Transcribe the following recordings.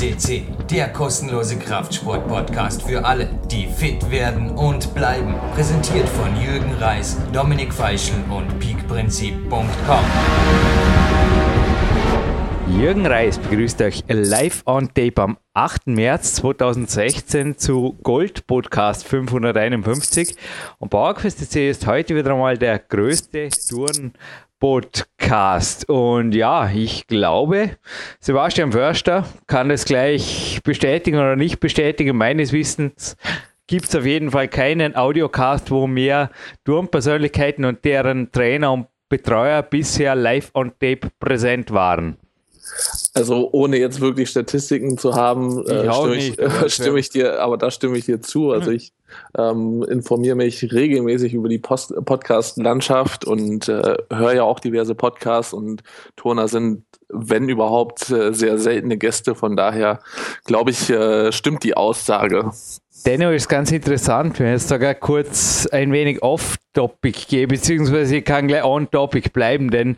FCC, der kostenlose Kraftsport-Podcast für alle, die fit werden und bleiben. Präsentiert von Jürgen Reis, Dominik Feischl und peakprinzip.com. Jürgen Reis begrüßt euch live on tape am 8. März 2016 zu Gold Podcast 551. Und PowerQuest ist heute wieder einmal der größte Touren Podcast. Und ja, ich glaube, Sebastian Förster kann das gleich bestätigen oder nicht bestätigen. Meines Wissens gibt es auf jeden Fall keinen Audiocast, wo mehr Turmpersönlichkeiten und deren Trainer und Betreuer bisher live on tape präsent waren. Also ohne jetzt wirklich Statistiken zu haben, äh, stimme, ich, äh, stimme ich, dir, aber da stimme ich dir zu. Also ich ähm, informiere mich regelmäßig über die Podcast-Landschaft und äh, höre ja auch diverse Podcasts und Turner sind, wenn überhaupt, äh, sehr seltene Gäste. Von daher glaube ich, äh, stimmt die Aussage. Dennoch ist ganz interessant, wenn ich jetzt sogar kurz ein wenig off-topic gehe, beziehungsweise ich kann gleich on-topic bleiben, denn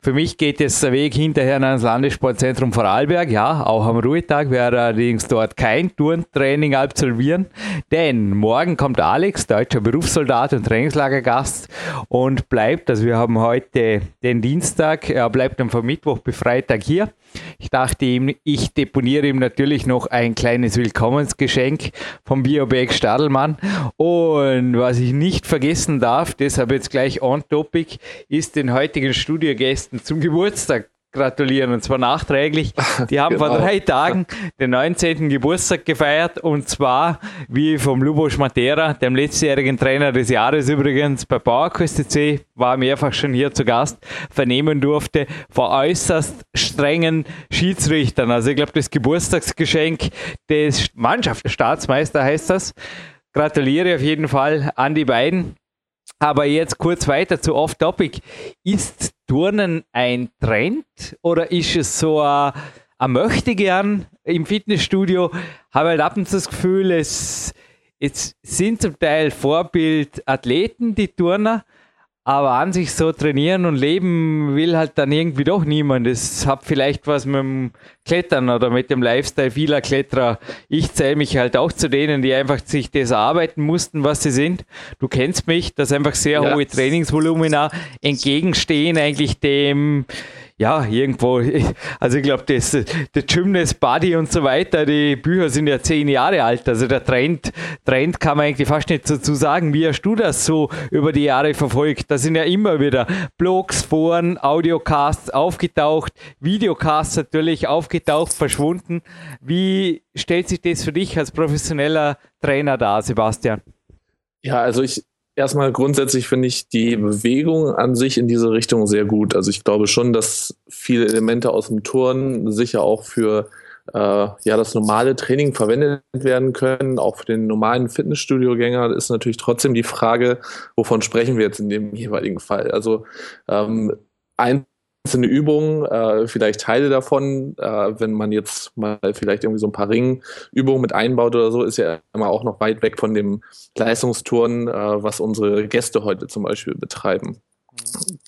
für mich geht jetzt der Weg hinterher ans Landessportzentrum Vorarlberg. Ja, auch am Ruhetag werde allerdings dort kein Turntraining absolvieren, denn morgen kommt Alex, deutscher Berufssoldat und Trainingslagergast und bleibt, also wir haben heute den Dienstag, er bleibt dann vom Mittwoch bis Freitag hier. Ich dachte ihm, ich deponiere ihm natürlich noch ein kleines Willkommensgeschenk vom Biobag Stadelmann. Und was ich nicht vergessen darf, deshalb jetzt gleich on topic, ist den heutigen Studiogästen zum Geburtstag gratulieren und zwar nachträglich. Die haben genau. vor drei Tagen den 19. Geburtstag gefeiert und zwar wie vom Lubos Matera, dem letztjährigen Trainer des Jahres übrigens bei PowerQuest C, war mehrfach schon hier zu Gast, vernehmen durfte vor äußerst strengen Schiedsrichtern. Also ich glaube, das Geburtstagsgeschenk des Mannschaftsstaatsmeister heißt das. Gratuliere auf jeden Fall an die beiden. Aber jetzt kurz weiter zu Off-Topic. Ist Turnen ein Trend oder ist es so ein, ein möchte gern im Fitnessstudio? Habe halt ab und zu das Gefühl, es, es sind zum Teil Vorbildathleten, die Turner, aber an sich so trainieren und leben will halt dann irgendwie doch niemand. Es hat vielleicht was mit dem Klettern oder mit dem Lifestyle vieler Kletterer. Ich zähle mich halt auch zu denen, die einfach sich das erarbeiten mussten, was sie sind. Du kennst mich, dass einfach sehr ja. hohe Trainingsvolumina entgegenstehen eigentlich dem, ja, irgendwo, also ich glaube, das, der Gymnast Body und so weiter, die Bücher sind ja zehn Jahre alt, also der Trend, Trend kann man eigentlich fast nicht dazu sagen. Wie hast du das so über die Jahre verfolgt? Da sind ja immer wieder Blogs, Foren, Audiocasts aufgetaucht, Videocasts natürlich aufgetaucht, verschwunden. Wie stellt sich das für dich als professioneller Trainer dar, Sebastian? Ja, also ich, erstmal grundsätzlich finde ich die Bewegung an sich in diese Richtung sehr gut. Also ich glaube schon, dass viele Elemente aus dem Turn sicher auch für äh, ja das normale Training verwendet werden können. Auch für den normalen Fitnessstudio-Gänger ist natürlich trotzdem die Frage, wovon sprechen wir jetzt in dem jeweiligen Fall. Also ähm, ein einzelne Übungen, äh, vielleicht Teile davon, äh, wenn man jetzt mal vielleicht irgendwie so ein paar Ringübungen mit einbaut oder so, ist ja immer auch noch weit weg von dem Leistungsturnen, äh, was unsere Gäste heute zum Beispiel betreiben.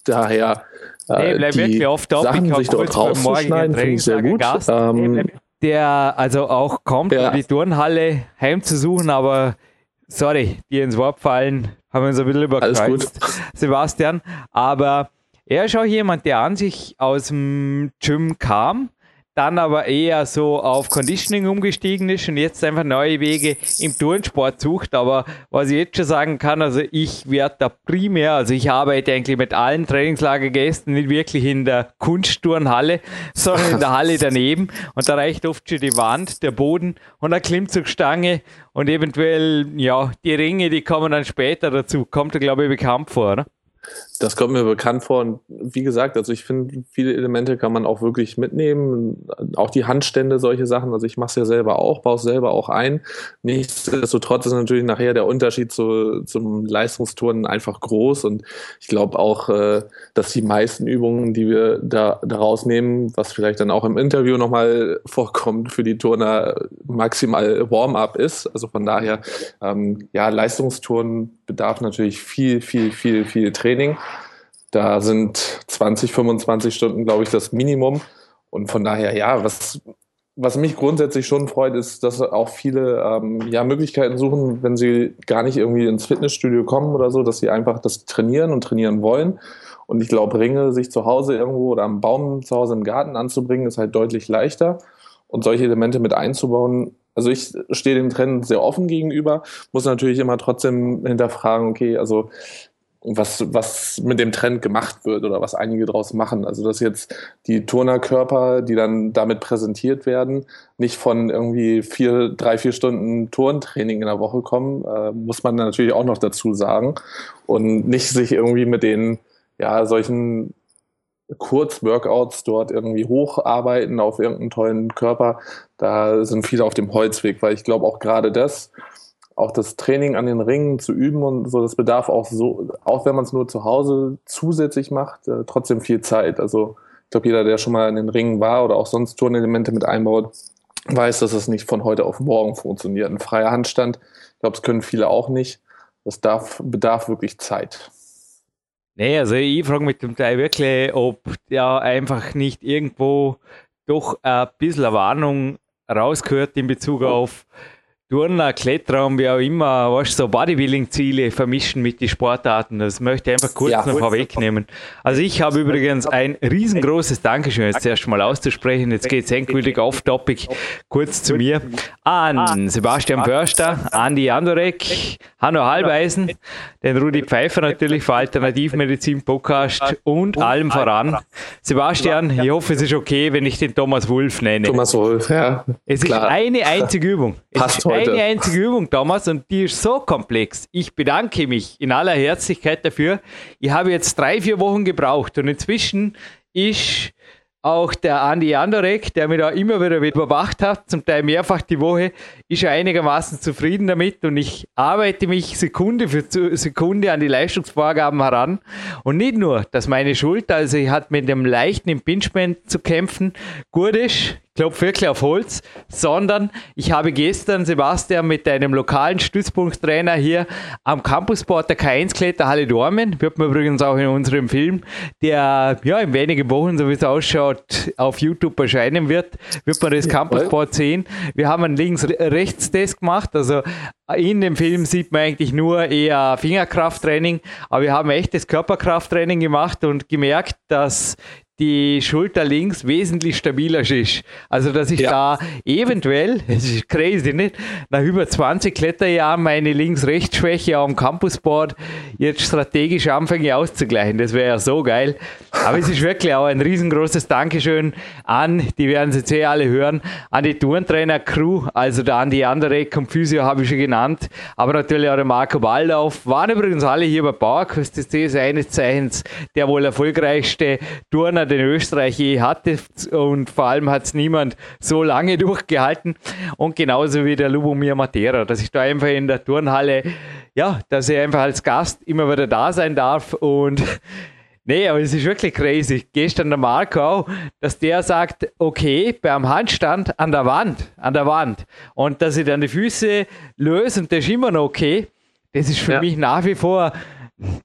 Daher äh, nee, die wirklich oft Sachen sich dort rauszuschneiden, finde ich sehr gut. Ähm, der also auch kommt, ja. um die Turnhalle heimzusuchen, aber sorry, die ins Wort fallen, haben wir uns ein bisschen überkreuzt, Sebastian. Aber er ist auch jemand, der an sich aus dem Gym kam, dann aber eher so auf Conditioning umgestiegen ist und jetzt einfach neue Wege im Turnsport sucht. Aber was ich jetzt schon sagen kann, also ich werde da primär, also ich arbeite eigentlich mit allen Trainingslagergästen nicht wirklich in der Kunstturnhalle, sondern in der Halle daneben. Und da reicht oft schon die Wand, der Boden und eine Klimmzugstange und eventuell, ja, die Ringe, die kommen dann später dazu. Kommt da, glaube ich, bekannt vor, oder? Das kommt mir bekannt vor und wie gesagt, also ich finde, viele Elemente kann man auch wirklich mitnehmen. Auch die Handstände, solche Sachen. Also ich mache es ja selber auch, baue es selber auch ein. Nichtsdestotrotz ist natürlich nachher der Unterschied zu, zum Leistungsturnen einfach groß und ich glaube auch, äh, dass die meisten Übungen, die wir da daraus nehmen, was vielleicht dann auch im Interview nochmal vorkommt, für die Turner maximal Warm-up ist. Also von daher, ähm, ja, Leistungsturnen bedarf natürlich viel, viel, viel, viel Training. Da sind 20, 25 Stunden, glaube ich, das Minimum. Und von daher, ja, was was mich grundsätzlich schon freut, ist, dass auch viele ähm, ja, Möglichkeiten suchen, wenn sie gar nicht irgendwie ins Fitnessstudio kommen oder so, dass sie einfach das trainieren und trainieren wollen. Und ich glaube, Ringe sich zu Hause irgendwo oder am Baum zu Hause im Garten anzubringen, ist halt deutlich leichter. Und solche Elemente mit einzubauen, also ich stehe dem Trend sehr offen gegenüber, muss natürlich immer trotzdem hinterfragen, okay, also was, was mit dem Trend gemacht wird oder was einige daraus machen. Also dass jetzt die Turnerkörper, die dann damit präsentiert werden, nicht von irgendwie vier, drei, vier Stunden Turntraining in der Woche kommen, äh, muss man natürlich auch noch dazu sagen. Und nicht sich irgendwie mit den, ja, solchen Kurzworkouts dort irgendwie hocharbeiten auf irgendeinen tollen Körper. Da sind viele auf dem Holzweg, weil ich glaube auch gerade das, auch das Training an den Ringen zu üben und so, das bedarf auch so, auch wenn man es nur zu Hause zusätzlich macht, äh, trotzdem viel Zeit. Also ich glaube, jeder, der schon mal in den Ringen war oder auch sonst Turnelemente mit einbaut, weiß, dass es nicht von heute auf morgen funktioniert. Ein freier Handstand, ich glaube, das können viele auch nicht. Das darf, bedarf wirklich Zeit. Nee, also ich frage mich zum Teil wirklich, ob ja einfach nicht irgendwo doch ein bisschen Warnung rausgehört in Bezug auf Turner, Kletterraum, wie auch immer, weißt, so Bodybuilding-Ziele vermischen mit den Sportarten. Das möchte ich einfach kurz ja, noch vorwegnehmen. Also ich habe übrigens ein riesengroßes Dankeschön jetzt erst mal auszusprechen. Jetzt geht es endgültig off-topic. Kurz zu mir. An Sebastian Förster, Andi Andorek, Hanno Halbeisen, den Rudi Pfeiffer natürlich für Alternativmedizin Podcast und allem voran. Sebastian, ich hoffe, es ist okay, wenn ich den Thomas Wolf nenne. Thomas Wolf, ja. Es ist eine einzige Übung. Es Passt heute. Eine einzige Übung, Thomas, und die ist so komplex. Ich bedanke mich in aller Herzlichkeit dafür. Ich habe jetzt drei, vier Wochen gebraucht und inzwischen ist auch der Andi Andorek, der mich da immer wieder überwacht hat, zum Teil mehrfach die Woche, ist ja einigermaßen zufrieden damit und ich arbeite mich Sekunde für Sekunde an die Leistungsvorgaben heran. Und nicht nur, dass meine Schulter, also ich hatte mit dem leichten Impingement zu kämpfen, gut ist, klopfe wirklich auf Holz, sondern ich habe gestern Sebastian mit einem lokalen Stützpunkttrainer hier am Campusport der K1 Kletterhalle Dormen, wird man übrigens auch in unserem Film, der ja in wenigen Wochen, so wie es ausschaut, auf YouTube erscheinen wird, wird man das Campusport sehen. Wir haben einen Links-Rechts-Test gemacht, also in dem Film sieht man eigentlich nur eher Fingerkrafttraining, aber wir haben echtes Körperkrafttraining gemacht und gemerkt, dass die Schulter links wesentlich stabiler ist. Also, dass ich ja. da eventuell, es ist crazy, nicht? Nach über 20 Kletterjahren meine Links-Rechts-Schwäche am Campusboard jetzt strategisch anfange auszugleichen. Das wäre ja so geil. Aber es ist wirklich auch ein riesengroßes Dankeschön an, die werden Sie jetzt eh alle hören, an die Turntrainer-Crew, also der Andi Anderek und Physio habe ich schon genannt, aber natürlich auch der Marco Baldauf, waren übrigens alle hier bei PowerQuest, das ist eines Zeichens der wohl erfolgreichste Turner den Österreich je hatte und vor allem hat es niemand so lange durchgehalten und genauso wie der Lubomir Matera, dass ich da einfach in der Turnhalle, ja, dass ich einfach als Gast immer wieder da sein darf und Nee, aber es ist wirklich crazy. Gestern der Marco dass der sagt, okay, beim Handstand an der Wand, an der Wand. Und dass ich dann die Füße löse und das ist immer noch okay. Das ist für ja. mich nach wie vor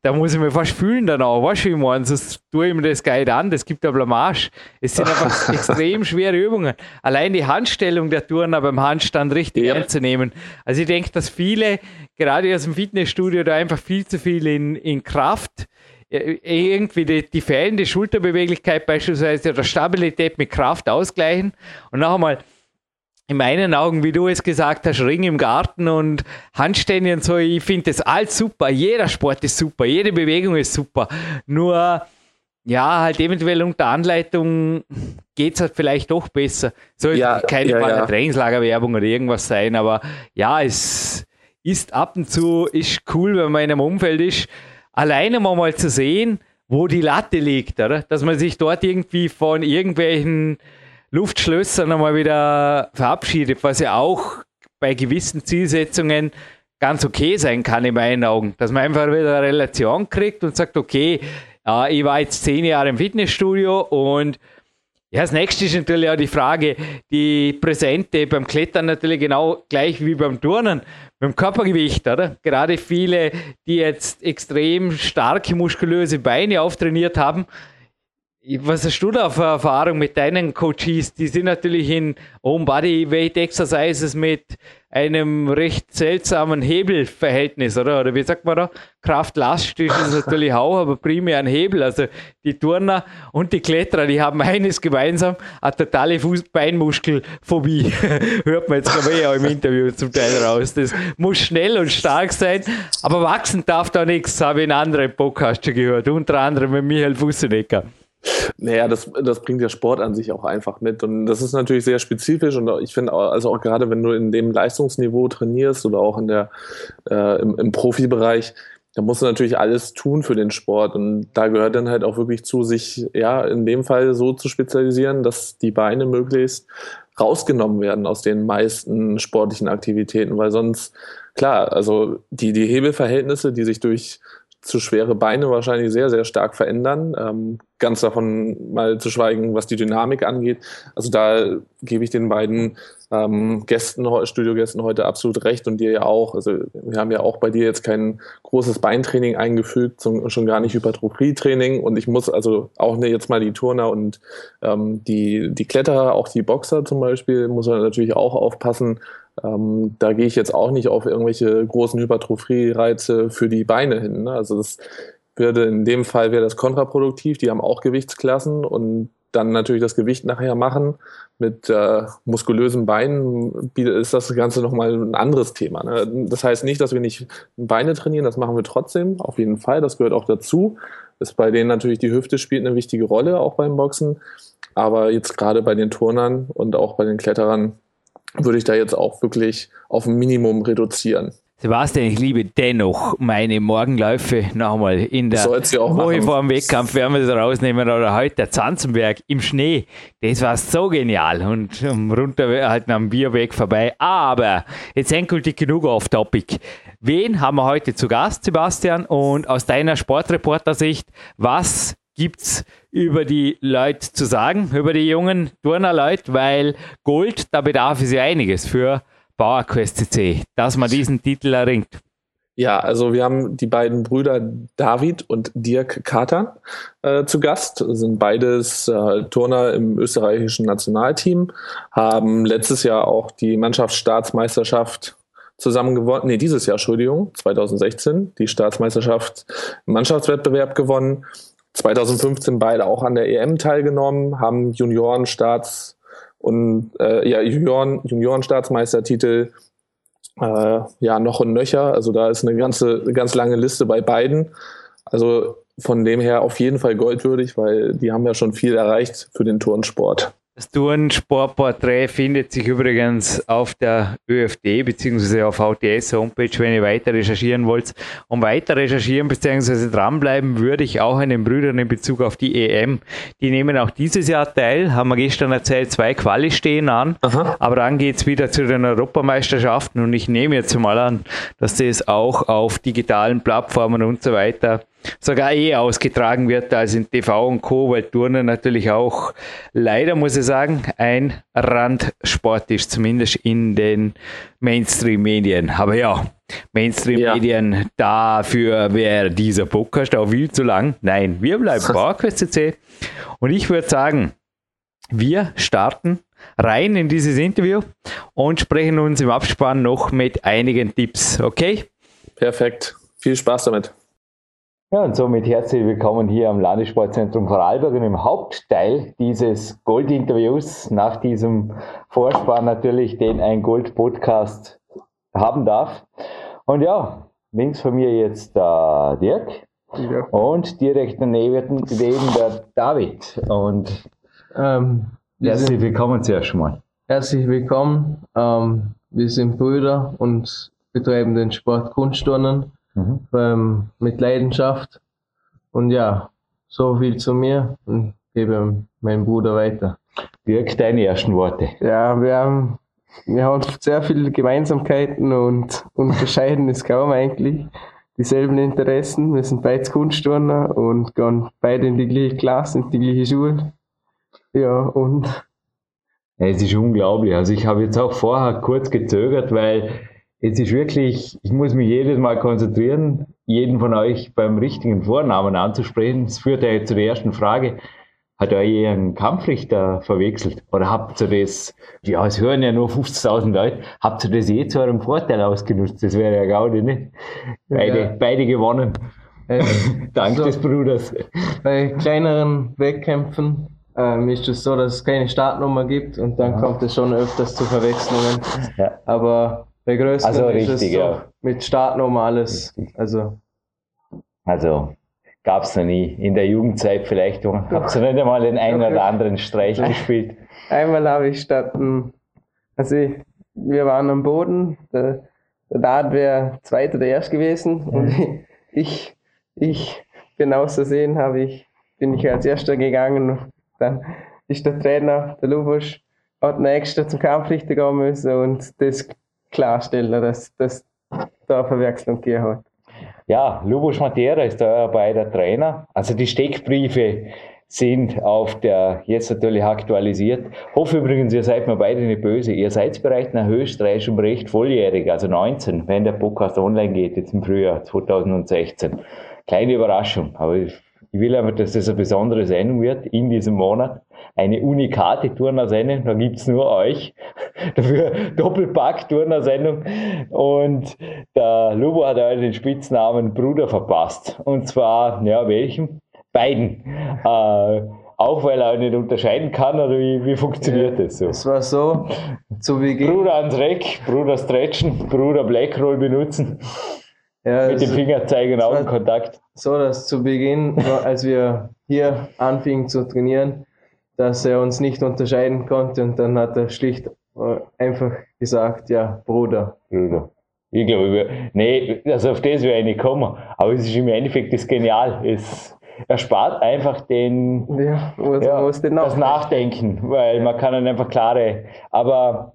da muss ich mir fast fühlen dann auch, weißt du, wie ich meine? Sonst tue ich mir das Guide an, das gibt ja Blamage. Es sind einfach extrem schwere Übungen. Allein die Handstellung der Turner beim Handstand richtig ja. einzunehmen. Also ich denke, dass viele, gerade aus dem Fitnessstudio, da einfach viel zu viel in, in Kraft äh, irgendwie die, die fehlende Schulterbeweglichkeit beispielsweise oder Stabilität mit Kraft ausgleichen und noch einmal in meinen Augen, wie du es gesagt hast, Ring im Garten und Handstände und so, ich finde das alles super. Jeder Sport ist super, jede Bewegung ist super. Nur, ja, halt eventuell unter Anleitung geht es halt vielleicht doch besser. Soll ja, keine ja, ja. Trainingslagerwerbung oder irgendwas sein, aber ja, es ist ab und zu ist cool, wenn man in einem Umfeld ist, alleine mal zu sehen, wo die Latte liegt, oder? Dass man sich dort irgendwie von irgendwelchen Luftschlössern einmal wieder verabschiedet, was ja auch bei gewissen Zielsetzungen ganz okay sein kann in meinen Augen. Dass man einfach wieder eine Relation kriegt und sagt, okay, äh, ich war jetzt zehn Jahre im Fitnessstudio und ja, das nächste ist natürlich auch die Frage, die Präsente beim Klettern natürlich genau gleich wie beim Turnen, beim Körpergewicht, oder? Gerade viele, die jetzt extrem starke muskulöse Beine auftrainiert haben, was hast du da für Erfahrung mit deinen Coaches? Die sind natürlich in Home Body Weight Exercises mit einem recht seltsamen Hebelverhältnis, oder? Oder wie sagt man da? Kraft-Last ist natürlich auch, aber primär ein Hebel. Also die Turner und die Kletterer, die haben eines gemeinsam, eine totale Fuß-Beinmuskelphobie. Hört man jetzt glaube ich auch im Interview zum Teil raus. Das muss schnell und stark sein, aber wachsen darf da nichts, habe ich in anderen Podcasts schon gehört, unter anderem mit Michael Fussenecker. Naja, das, das bringt der Sport an sich auch einfach mit. Und das ist natürlich sehr spezifisch. Und ich finde, also auch gerade wenn du in dem Leistungsniveau trainierst oder auch in der, äh, im, im Profibereich, da musst du natürlich alles tun für den Sport. Und da gehört dann halt auch wirklich zu, sich ja in dem Fall so zu spezialisieren, dass die Beine möglichst rausgenommen werden aus den meisten sportlichen Aktivitäten, weil sonst, klar, also die, die Hebelverhältnisse, die sich durch zu schwere Beine wahrscheinlich sehr, sehr stark verändern. Ähm, ganz davon mal zu schweigen, was die Dynamik angeht. Also da gebe ich den beiden ähm, Gästen, Studiogästen heute absolut recht und dir ja auch. Also wir haben ja auch bei dir jetzt kein großes Beintraining eingefügt, schon gar nicht Hypertrophie-Training und ich muss also auch ne, jetzt mal die Turner und ähm, die, die Kletterer, auch die Boxer zum Beispiel, muss man natürlich auch aufpassen, ähm, da gehe ich jetzt auch nicht auf irgendwelche großen Hypertrophie-Reize für die Beine hin. Ne? Also das würde in dem Fall wäre das kontraproduktiv. Die haben auch Gewichtsklassen und dann natürlich das Gewicht nachher machen mit äh, muskulösen Beinen ist das Ganze nochmal ein anderes Thema. Ne? Das heißt nicht, dass wir nicht Beine trainieren, das machen wir trotzdem, auf jeden Fall, das gehört auch dazu. Ist bei denen natürlich die Hüfte spielt eine wichtige Rolle, auch beim Boxen. Aber jetzt gerade bei den Turnern und auch bei den Kletterern würde ich da jetzt auch wirklich auf ein Minimum reduzieren. Sebastian, ich liebe dennoch meine Morgenläufe nochmal in der Woche vor dem Wettkampf werden wir das rausnehmen oder heute der Zanzenberg im Schnee. Das war so genial und runter halt am Bierweg vorbei. Aber jetzt endgültig genug auf Topic. Wen haben wir heute zu Gast, Sebastian? Und aus deiner Sportreporter-Sicht, was gibt's über die Leute zu sagen, über die jungen Turner Leute, weil Gold, da bedarf es ja einiges für PowerQuest CC, dass man diesen Titel erringt. Ja, also wir haben die beiden Brüder David und Dirk Kater äh, zu Gast, sind beides äh, Turner im österreichischen Nationalteam, haben letztes Jahr auch die Mannschaftsstaatsmeisterschaft zusammen gewonnen, nee, dieses Jahr, Entschuldigung, 2016, die Staatsmeisterschaft im Mannschaftswettbewerb gewonnen 2015 beide auch an der EM teilgenommen, haben Junioren-Staats- und äh, ja, Junioren, Junioren-Staatsmeistertitel äh, ja noch und nöcher. Also da ist eine ganze, eine ganz lange Liste bei beiden. Also von dem her auf jeden Fall goldwürdig, weil die haben ja schon viel erreicht für den Turnsport. Das Turnsportporträt findet sich übrigens auf der ÖFD bzw. auf VTS Homepage, wenn ihr weiter recherchieren wollt. Um weiter recherchieren bzw. dranbleiben, würde ich auch einen Brüdern in Bezug auf die EM. Die nehmen auch dieses Jahr teil, haben wir gestern erzählt, zwei Quali stehen an. Aha. Aber dann geht es wieder zu den Europameisterschaften und ich nehme jetzt mal an, dass das auch auf digitalen Plattformen und so weiter sogar eh ausgetragen wird als in TV und Co., weil Turnen natürlich auch leider, muss ich sagen, ein Randsport ist, zumindest in den Mainstream-Medien. Aber ja, Mainstream-Medien, ja. dafür wäre dieser Podcast auch viel zu lang. Nein, wir bleiben PowerQuest CC und ich würde sagen, wir starten rein in dieses Interview und sprechen uns im Abspann noch mit einigen Tipps, okay? Perfekt. Viel Spaß damit. Ja, und somit herzlich willkommen hier am Landessportzentrum Vorarlberg und im Hauptteil dieses Gold-Interviews nach diesem Vorspann natürlich, den ein Gold-Podcast haben darf. Und ja, links von mir jetzt der Dirk ja. und direkt daneben der David. Und ähm, herzlich willkommen zuerst mal. Herzlich willkommen. Ähm, wir sind Brüder und betreiben den Sport Kunstturnen mhm. ähm, mit Leidenschaft. Und ja, so viel zu mir und gebe meinen Bruder weiter. Dirk, deine ersten Worte. Ja, wir haben, wir haben sehr viele Gemeinsamkeiten und unterscheiden es kaum eigentlich. Dieselben Interessen. Wir sind beide Kunstturner und gehen beide in die gleiche Klasse, in die gleiche Schule. Ja, und. Es ist unglaublich. Also ich habe jetzt auch vorher kurz gezögert, weil es ist wirklich, ich muss mich jedes Mal konzentrieren, jeden von euch beim richtigen Vornamen anzusprechen. Das führt ja zu der ersten Frage. hat euch einen Kampfrichter verwechselt? Oder habt ihr das, ja, es hören ja nur 50.000 Leute, habt ihr das eh zu eurem Vorteil ausgenutzt? Das wäre ja Gaudi, nicht? Beide, ja. beide gewonnen. Äh, Dank so, des Bruders. Bei kleineren Wettkämpfen ähm, ist es so, dass es keine Startnummer gibt und dann ja. kommt es schon öfters zu Verwechslungen. Ja. Aber bei größeren also richtig, ja. mit Startnummer alles. Also, also gab es noch nie. In der Jugendzeit vielleicht habt ihr nicht einmal den einen oder anderen Streich gespielt. Einmal habe ich statt, also ich, wir waren am Boden, der, der Dart wäre zweiter oder erst gewesen mhm. und ich, ich, genau so sehen habe ich, bin ich als erster gegangen. Dann ist der Trainer, der Lubosch, hat noch extra zum Kampfrichter gehen müssen und das klarstellen, dass das da Verwechslung gegeben hat. Ja, Lubos Matera ist da bei der Trainer. Also die Steckbriefe sind auf der, jetzt natürlich aktualisiert. Hoffe übrigens, ihr seid mir beide nicht böse. Ihr seid bereits nach österreichischem Recht volljährig, also 19, wenn der Podcast online geht, jetzt im Frühjahr 2016. Kleine Überraschung, aber ich ich will aber, dass das eine besondere Sendung wird in diesem Monat. Eine unikate Turner-Sendung, da gibt's nur euch. Dafür Doppelpack-Turner-Sendung. Und der Lubo hat heute den Spitznamen Bruder verpasst. Und zwar, ja, welchem? Beiden. Äh, auch weil er nicht unterscheiden kann, oder wie, wie funktioniert ja, das so? Es war so, zu Beginn. Bruder ans Reck, Bruder stretchen, Bruder Blackroll benutzen. Ja, Mit dem Fingerzeigen Augenkontakt. So, dass zu Beginn, als wir hier anfingen zu trainieren, dass er uns nicht unterscheiden konnte und dann hat er schlicht äh, einfach gesagt, ja, Bruder. Bruder. Ich glaube, nee, also auf das wäre ich nicht gekommen. Aber es ist im Endeffekt das genial. Es erspart einfach den, ja, ja, das Nachdenken, weil man kann dann einfach klare, aber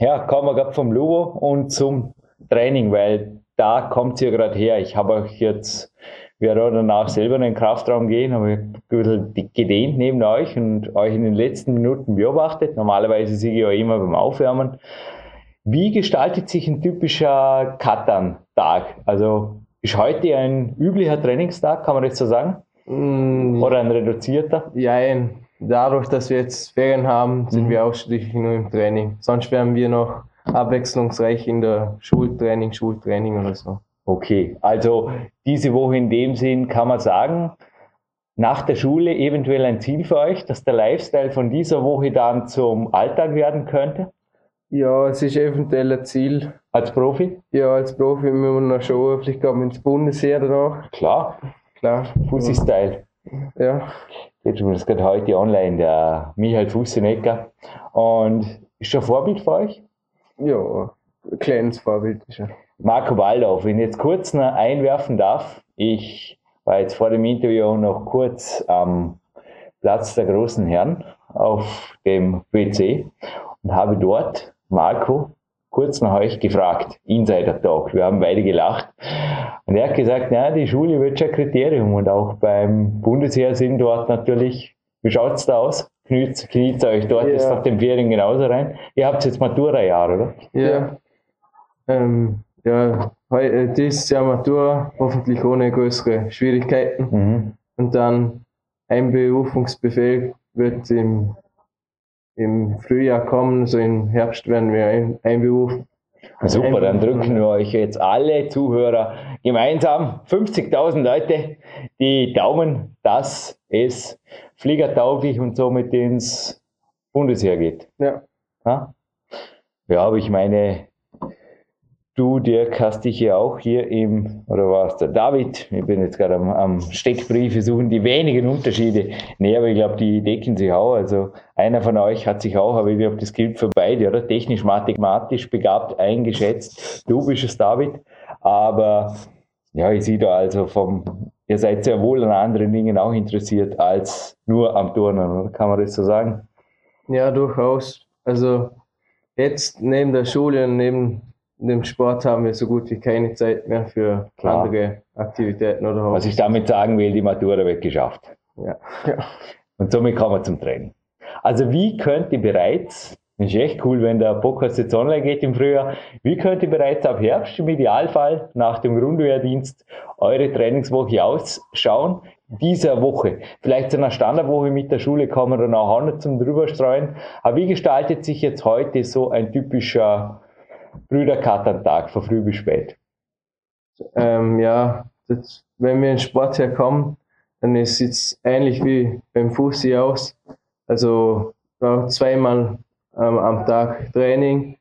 ja, kommen wir gerade vom Lugo und zum Training, weil da kommt ihr gerade her. Ich habe euch jetzt, werde danach selber in den Kraftraum gehen, habe ein bisschen gedehnt neben euch und euch in den letzten Minuten beobachtet. Normalerweise sehe ich euch immer beim Aufwärmen. Wie gestaltet sich ein typischer Katan-Tag? Also ist heute ein üblicher Trainingstag, kann man das so sagen? Mm, Oder ein reduzierter? Ja, dadurch, dass wir jetzt Ferien haben, sind mhm. wir ausschließlich nur im Training. Sonst werden wir noch abwechslungsreich in der Schultraining, Schultraining oder so. Okay, also diese Woche in dem Sinn kann man sagen, nach der Schule eventuell ein Ziel für euch, dass der Lifestyle von dieser Woche dann zum Alltag werden könnte? Ja, es ist eventuell ein Ziel. Als Profi? Ja, als Profi müssen wir noch schauen, vielleicht gehen wir ins Bundesheer danach. Klar. Klar. Fussi-Style. Ja. Jetzt das geht heute online, der Michael Fussenecker. Und ist schon Vorbild für euch? Ja, ein kleines Vorbild ist er. Marco Waldorf, wenn ich jetzt kurz noch einwerfen darf, ich war jetzt vor dem Interview noch kurz am Platz der großen Herren auf dem WC und habe dort Marco kurz nach euch gefragt, Insider Talk. Wir haben beide gelacht. Und er hat gesagt, ja, die Schule wird schon Kriterium und auch beim Bundesheer sind dort natürlich, wie schaut's da aus? Kniet, kniet euch dort ja. ist nach den Ferien genauso rein. Ihr habt jetzt Matura-Jahr, oder? Ja. Ähm, ja, äh, dieses Jahr Matura, hoffentlich ohne größere Schwierigkeiten. Mhm. Und dann ein Berufungsbefehl wird im, im Frühjahr kommen, so im Herbst werden wir einberufen. Super, dann drücken wir euch jetzt alle Zuhörer gemeinsam, 50.000 Leute, die Daumen, dass es fliegertauglich und somit ins Bundesheer geht. Ja. Ja, ja aber ich meine, du, Dirk, hast dich ja auch hier im, oder warst der David, ich bin jetzt gerade am, am Steckbriefe suchen, die wenigen Unterschiede. Nee, aber ich glaube, die decken sich auch. Also einer von euch hat sich auch, aber ich glaube, das gilt für beide, oder? Technisch, mathematisch begabt eingeschätzt. Du bist es, David. Aber ja, ich sehe da also vom, ihr seid sehr wohl an anderen Dingen auch interessiert als nur am Turnen, oder? Kann man das so sagen? Ja, durchaus. Also jetzt neben der Schule und neben dem Sport haben wir so gut wie keine Zeit mehr für Klar. andere Aktivitäten oder Hobbys. Was ich damit sagen will, die Matura wird geschafft. Ja. ja. Und somit kommen wir zum Training. Also wie könnt ihr bereits, Ist echt cool, wenn der Podcast jetzt online geht im Frühjahr. Wie könnte bereits ab Herbst im Idealfall nach dem Grundwehrdienst eure Trainingswoche ausschauen? Dieser Woche. Vielleicht zu einer Standardwoche mit der Schule kommen wir dann auch nicht zum drüberstreuen. Aber wie gestaltet sich jetzt heute so ein typischer Brüderkaterntag von früh bis spät? Ähm, ja, das, wenn wir in Sport herkommen, dann ist es ähnlich wie beim Fussi aus. Also zweimal ähm, am Tag Training.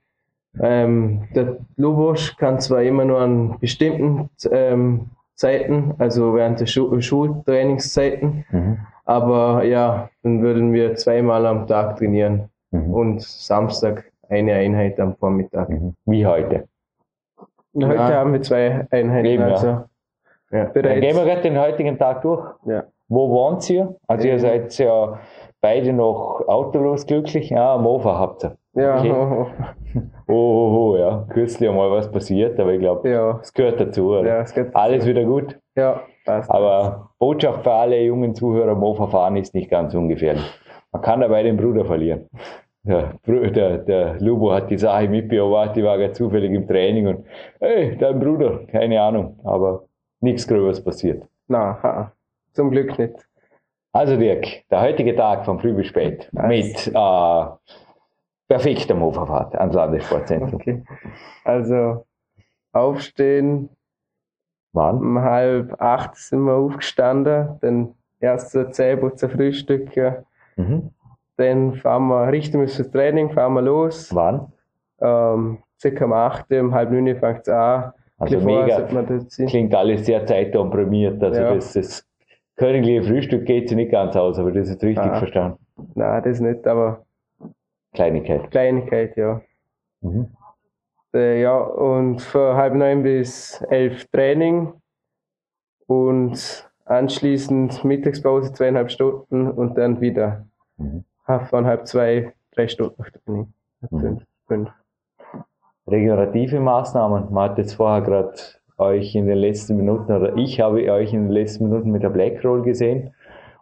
Ähm, der Lubosch kann zwar immer nur an bestimmten ähm, Zeiten, also während der Schu Schultrainingszeiten, mhm. aber ja, dann würden wir zweimal am Tag trainieren mhm. und Samstag eine Einheit am Vormittag. Mhm. Wie heute? Heute ja. haben wir zwei Einheiten. Eben, also, ja. Ja. Dann gehen wir gerade den heutigen Tag durch. Ja. Wo wohnt ihr? Also ihr seid ja beide noch autolos glücklich. Ja, am Mofa habt ihr. Ja. Okay. Oh, oh, oh, ja. Kürzlich einmal was passiert, aber ich glaube, ja. es gehört dazu. Ja, es gehört Alles wieder gut. Ja, passt. Aber Botschaft für alle jungen Zuhörer, Mofa fahren ist nicht ganz ungefährlich. Man kann dabei den Bruder verlieren. Der, der, der Lubo hat die Sache mitbeobachtet, die war gerade zufällig im Training und hey, dein Bruder, keine Ahnung, aber nichts Größeres passiert. Na, zum Glück nicht. Also Dirk, der heutige Tag von früh bis spät mit äh, perfekter Mofa-Fahrt ans Landessportzentrum. Okay. Also aufstehen. Wann? Um halb acht sind wir aufgestanden, dann erst so Zähputzer frühstücken. Mhm. Dann fahren wir, richten wir uns fürs Training, fahren wir los. Wann? Ähm, circa um acht, um halb neun fängt es an. Also mega, klingt alles sehr zeitkomprimiert. Also ja. das, das königliche Frühstück geht sich nicht ganz aus, aber das ist richtig ah. verstanden. Nein, das nicht, aber Kleinigkeit. Kleinigkeit, ja. Mhm. Äh, ja, und von halb neun bis elf Training und anschließend Mittagspause zweieinhalb Stunden und dann wieder mhm. Halb zwei, drei Stunden Training. Mhm. Fünf. Regenerative Maßnahmen. Man hat jetzt vorher gerade euch in den letzten Minuten, oder ich habe euch in den letzten Minuten mit der Blackroll gesehen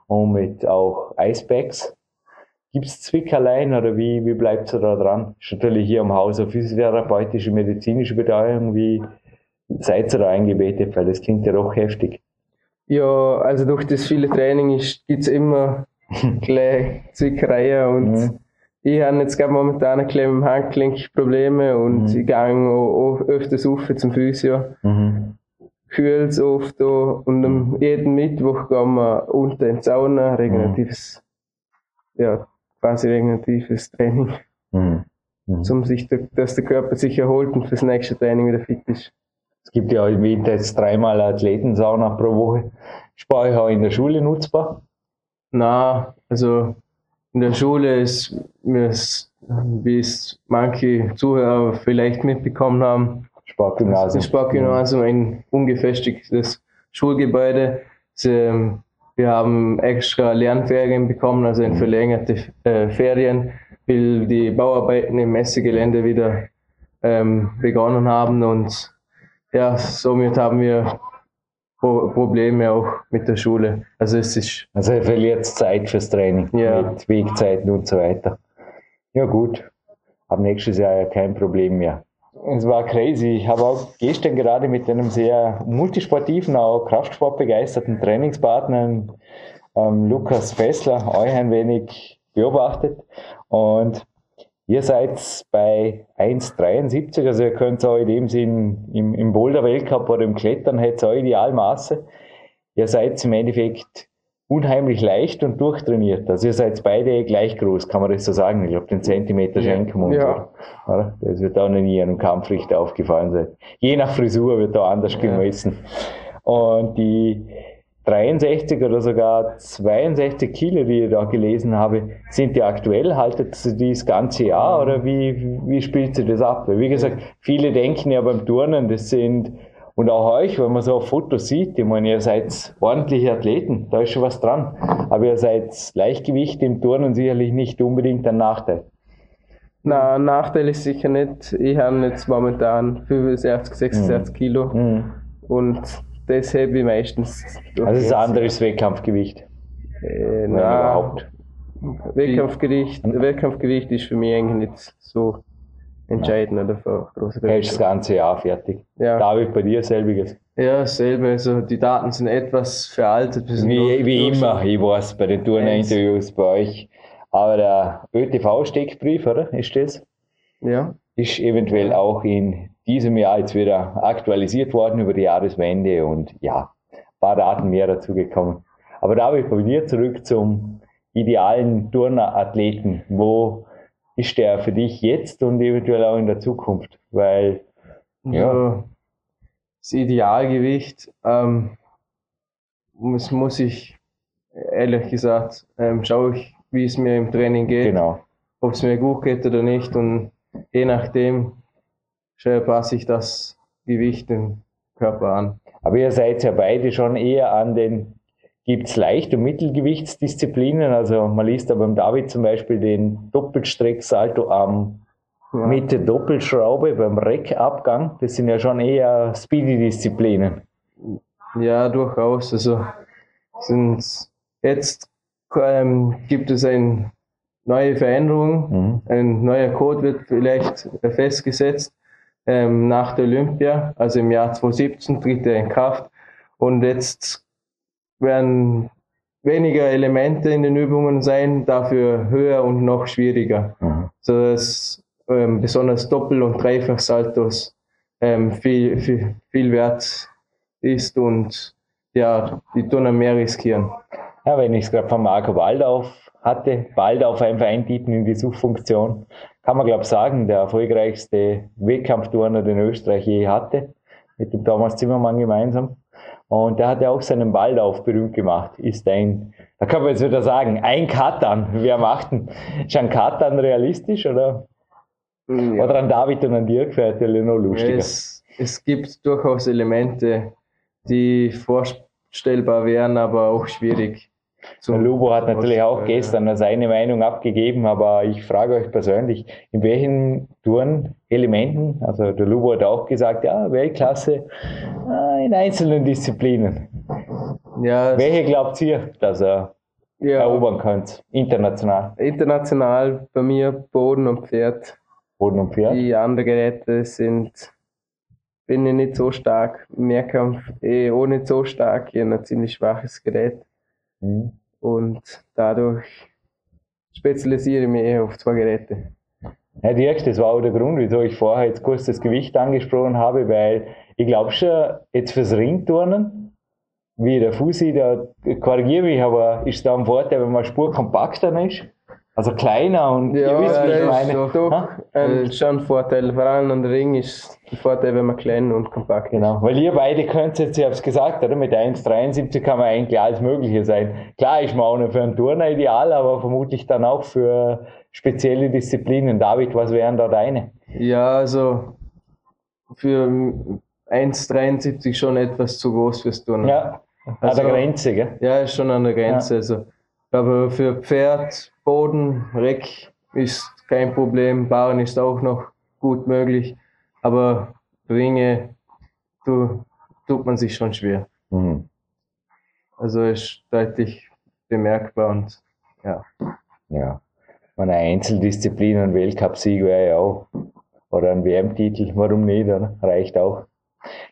und mit auch Icebacks. Gibt es Zwickerlein oder wie, wie bleibt ihr da dran? Ist natürlich hier am Haus auf physiotherapeutische, medizinische Betreuung. Wie seid ihr da eingebettet? Weil das klingt ja doch heftig. Ja, also durch das viele Training gibt es immer gleich Zwickereien und mhm. ich habe jetzt gerade momentan ein bisschen im Handgelenk Probleme und mhm. ich gehe auch öfters auf zum Physio. Mhm. Kühlt oft da und am jeden Mittwoch gehen wir unter in die Sauna, regeneratives ja, quasi regeneratives Training. Mhm. Mhm. Um sich, dass der Körper sich erholt und fürs nächste Training wieder fit ist. Es gibt ja im Winter jetzt dreimal Athletensauna pro Woche. Ist bei euch auch in der Schule nutzbar? Na, also in der Schule ist, wie es manche Zuhörer vielleicht mitbekommen haben, Sportgymnasium. Das Sportgymnasium, ein ungefestigtes Schulgebäude. Ähm, wir haben extra Lernferien bekommen, also in mhm. verlängerte äh, Ferien, weil die Bauarbeiten im Messegelände wieder ähm, begonnen haben und ja, somit haben wir Probleme auch mit der Schule. Also es ist. Also er verliert Zeit fürs Training ja. mit Wegzeiten und so weiter. Ja gut, ab nächstes Jahr ja kein Problem mehr. Es war crazy. Ich habe auch gestern gerade mit einem sehr multisportiven, auch Kraftsportbegeisterten Trainingspartner, ähm, Lukas Fessler, euch ein wenig beobachtet. Und ihr seid bei 1,73, also ihr könnt auch in dem Sinn im, im Boulder-Weltcup oder im Klettern hätte auch Idealmaße. Ihr seid im Endeffekt unheimlich leicht und durchtrainiert. Also ihr seid beide gleich groß, kann man das so sagen. Ich glaube, den Zentimeter schenken wir ja. Oder? Das wird auch noch nie einem Kampfrichter aufgefallen sein. Je nach Frisur wird da anders ja. gemessen. Und die 63 oder sogar 62 Kilo, die ich da gelesen habe, sind die aktuell? Haltet sie die das ganze Jahr oder wie, wie spielt sie das ab? Wie gesagt, viele denken ja beim Turnen, das sind und auch euch, wenn man so auf Fotos sieht, ich meine, ihr seid ordentliche Athleten, da ist schon was dran. Aber ihr seid Leichtgewicht im Turnen sicherlich nicht unbedingt ein Nachteil. Na, Nachteil ist sicher nicht. Ich habe jetzt momentan 65, 66 mhm. Kilo mhm. und das habe ich meistens. Also es ist ein anderes Wettkampfgewicht. Äh, na, überhaupt. Wettkampfgewicht, Wettkampfgewicht ist für mich eigentlich nicht so entscheidend oder für große Hältst das ganze Jahr fertig. Ja. David, bei dir selbiges. Ja, dasselbe. Also die Daten sind etwas veraltet. Wie, durch- wie durch- immer, ich weiß, bei den Turner-Interviews bei euch. Aber der ÖTV-Steckbrief, oder? Ist das? Ja. Ist eventuell auch in diesem Jahr jetzt wieder aktualisiert worden über die Jahreswende und ja, ein paar Daten mehr dazugekommen. Aber David, bei dir zurück zum idealen Turner-Athleten. Wo ist der für dich jetzt und eventuell auch in der Zukunft? Weil, Ja. Das Idealgewicht, ähm, muss, muss ich, ehrlich gesagt, ähm, schaue ich, wie es mir im Training geht, genau. ob es mir gut geht oder nicht und je nachdem schaue- passe ich das Gewicht dem Körper an. Aber ihr seid ja beide schon eher an den, gibt's Leicht- und Mittelgewichtsdisziplinen. Also man liest da beim David zum Beispiel den Doppelstrecksalto am Ja. mit der Doppelschraube beim Reckabgang. Das sind ja schon eher Speedy-Disziplinen. Ja, durchaus. Also sind jetzt ähm, gibt es eine neue Veränderung. Mhm. Ein neuer Code wird vielleicht festgesetzt ähm, nach der Olympia, also im Jahr 2017 tritt er in Kraft. Und jetzt werden weniger Elemente in den Übungen sein, dafür höher und noch schwieriger. Mhm. So dass ähm, besonders Doppel- und Dreifachsaltos ähm, viel, viel, viel wert ist und ja, die Turner mehr riskieren. Ja, wenn ich es gerade von Marco Baldauf hatte, Baldauf einfach eintippen in die Suchfunktion, kann man glaube ich sagen, der erfolgreichste Wettkampfturner, den Österreich je hatte, mit dem Thomas Zimmermann gemeinsam. Und der hat ja auch seinen Baldauf berühmt gemacht. Ist ein, da kann man jetzt wieder sagen, ein Katan. Wer macht denn? Ist ein Katan realistisch oder? Oder an David und an Dirk wäre natürlich noch lustiger. Es, es gibt durchaus Elemente, die vorstellbar wären, aber auch schwierig. Der Lubo hat natürlich auch Ja. gestern seine Meinung abgegeben, aber ich frage euch persönlich, in welchen Turnelementen, also der Lubo hat auch gesagt, ja, Weltklasse äh, in einzelnen Disziplinen. Ja, Welche glaubt ihr, dass er ja, erobern könnt, international? international bei mir Boden und Pferd. Boden und Pferd? Die anderen Geräte sind, bin ich nicht so stark. Mehrkampf eh auch nicht so stark. Ich habe ein ziemlich schwaches Gerät Mhm. und dadurch spezialisiere ich mich eher auf zwei Geräte. Ja, Dirk, das war auch der Grund, wieso ich vorher jetzt kurz das Gewicht angesprochen habe, weil ich glaube schon, jetzt fürs Ringturnen, wie der Fusi, da korrigiere mich, aber ist da ein Vorteil, wenn man Spur kompakter ist? Also kleiner und ihr wisst, wie ich das meine. ist doch Ha? ein, schon ein Vorteil. Vor allem an der Ring ist der Vorteil, wenn man klein und kompakt ist. Genau, weil ihr beide könnt jetzt, ich habe es gesagt, oder? mit 1,73 kann man eigentlich alles Mögliche sein. Klar ist man auch noch für einen Turner ideal, aber vermutlich dann auch für spezielle Disziplinen. David, was wären da deine? Ja, also für 1,73 schon etwas zu groß fürs Turnen. Ja, an Also- der Grenze, gell? Ja, ist schon an der Grenze. Also, aber für Pferd, Boden, Reck ist kein Problem. Bauen ist auch noch gut möglich. Aber Ringe tu, tut man sich schon schwer. Mhm. Also ist deutlich bemerkbar und ja. Ja. Eine Einzeldisziplin, ein Weltcupsieg wäre ja auch. Oder ein WM-Titel, warum nicht, oder? Reicht auch.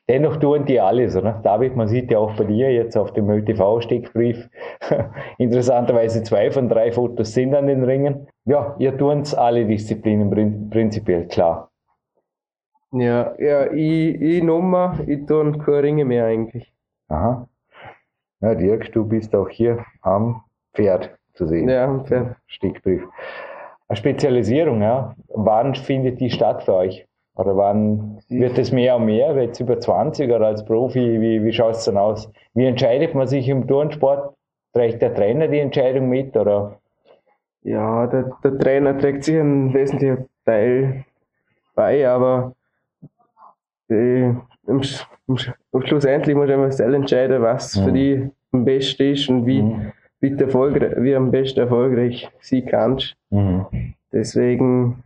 Dennoch tun die alles, oder? David, man sieht ja auch bei dir jetzt auf dem ÖTV-Steckbrief, interessanterweise zwei von drei Fotos sind an den Ringen. Ja, ihr tut alle Disziplinen prin prinzipiell, klar. Ja, ja ich, ich Nummer, ich tue keine Ringe mehr eigentlich. Aha. Ja, Dirk, du bist auch hier am Pferd zu sehen. Ja, Pferd. Steckbrief. Eine Spezialisierung, ja. Wann findet die statt für euch? Oder wann wird es mehr und mehr? Es über 20 oder als Profi? Wie, wie schaut es dann aus? Wie entscheidet man sich im Turnsport? Trägt der Trainer die Entscheidung mit? Oder? Ja, der, der Trainer trägt sich einen wesentlichen Teil bei, aber äh, im, im, im schlussendlich muss man selbst entscheiden, was Mhm. für die am besten ist und wie, Mhm. wie, erfolgreich, wie am besten erfolgreich sein kannst. Mhm. Deswegen,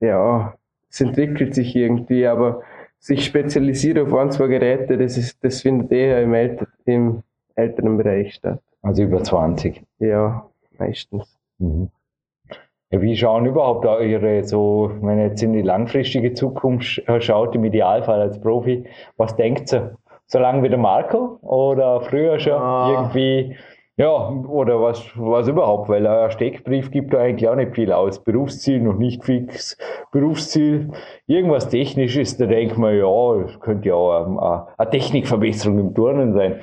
ja, es entwickelt sich irgendwie, aber sich spezialisieren auf ein, zwei Geräte, das, ist, das findet eher im, älter, im älteren Bereich statt. Also über 20. Ja, meistens. Mhm. Ja, wie schauen überhaupt eure, so, wenn ihr jetzt in die langfristige Zukunft schaut, im Idealfall als Profi, was denkt ihr? So lange wie der Marco oder früher schon ah. irgendwie ja, oder was, was überhaupt, weil ein Steckbrief gibt da eigentlich auch nicht viel aus. Berufsziel noch nicht fix, Berufsziel, irgendwas Technisches, da denkt man, ja, das könnte ja auch eine, Technikverbesserung im Turnen sein.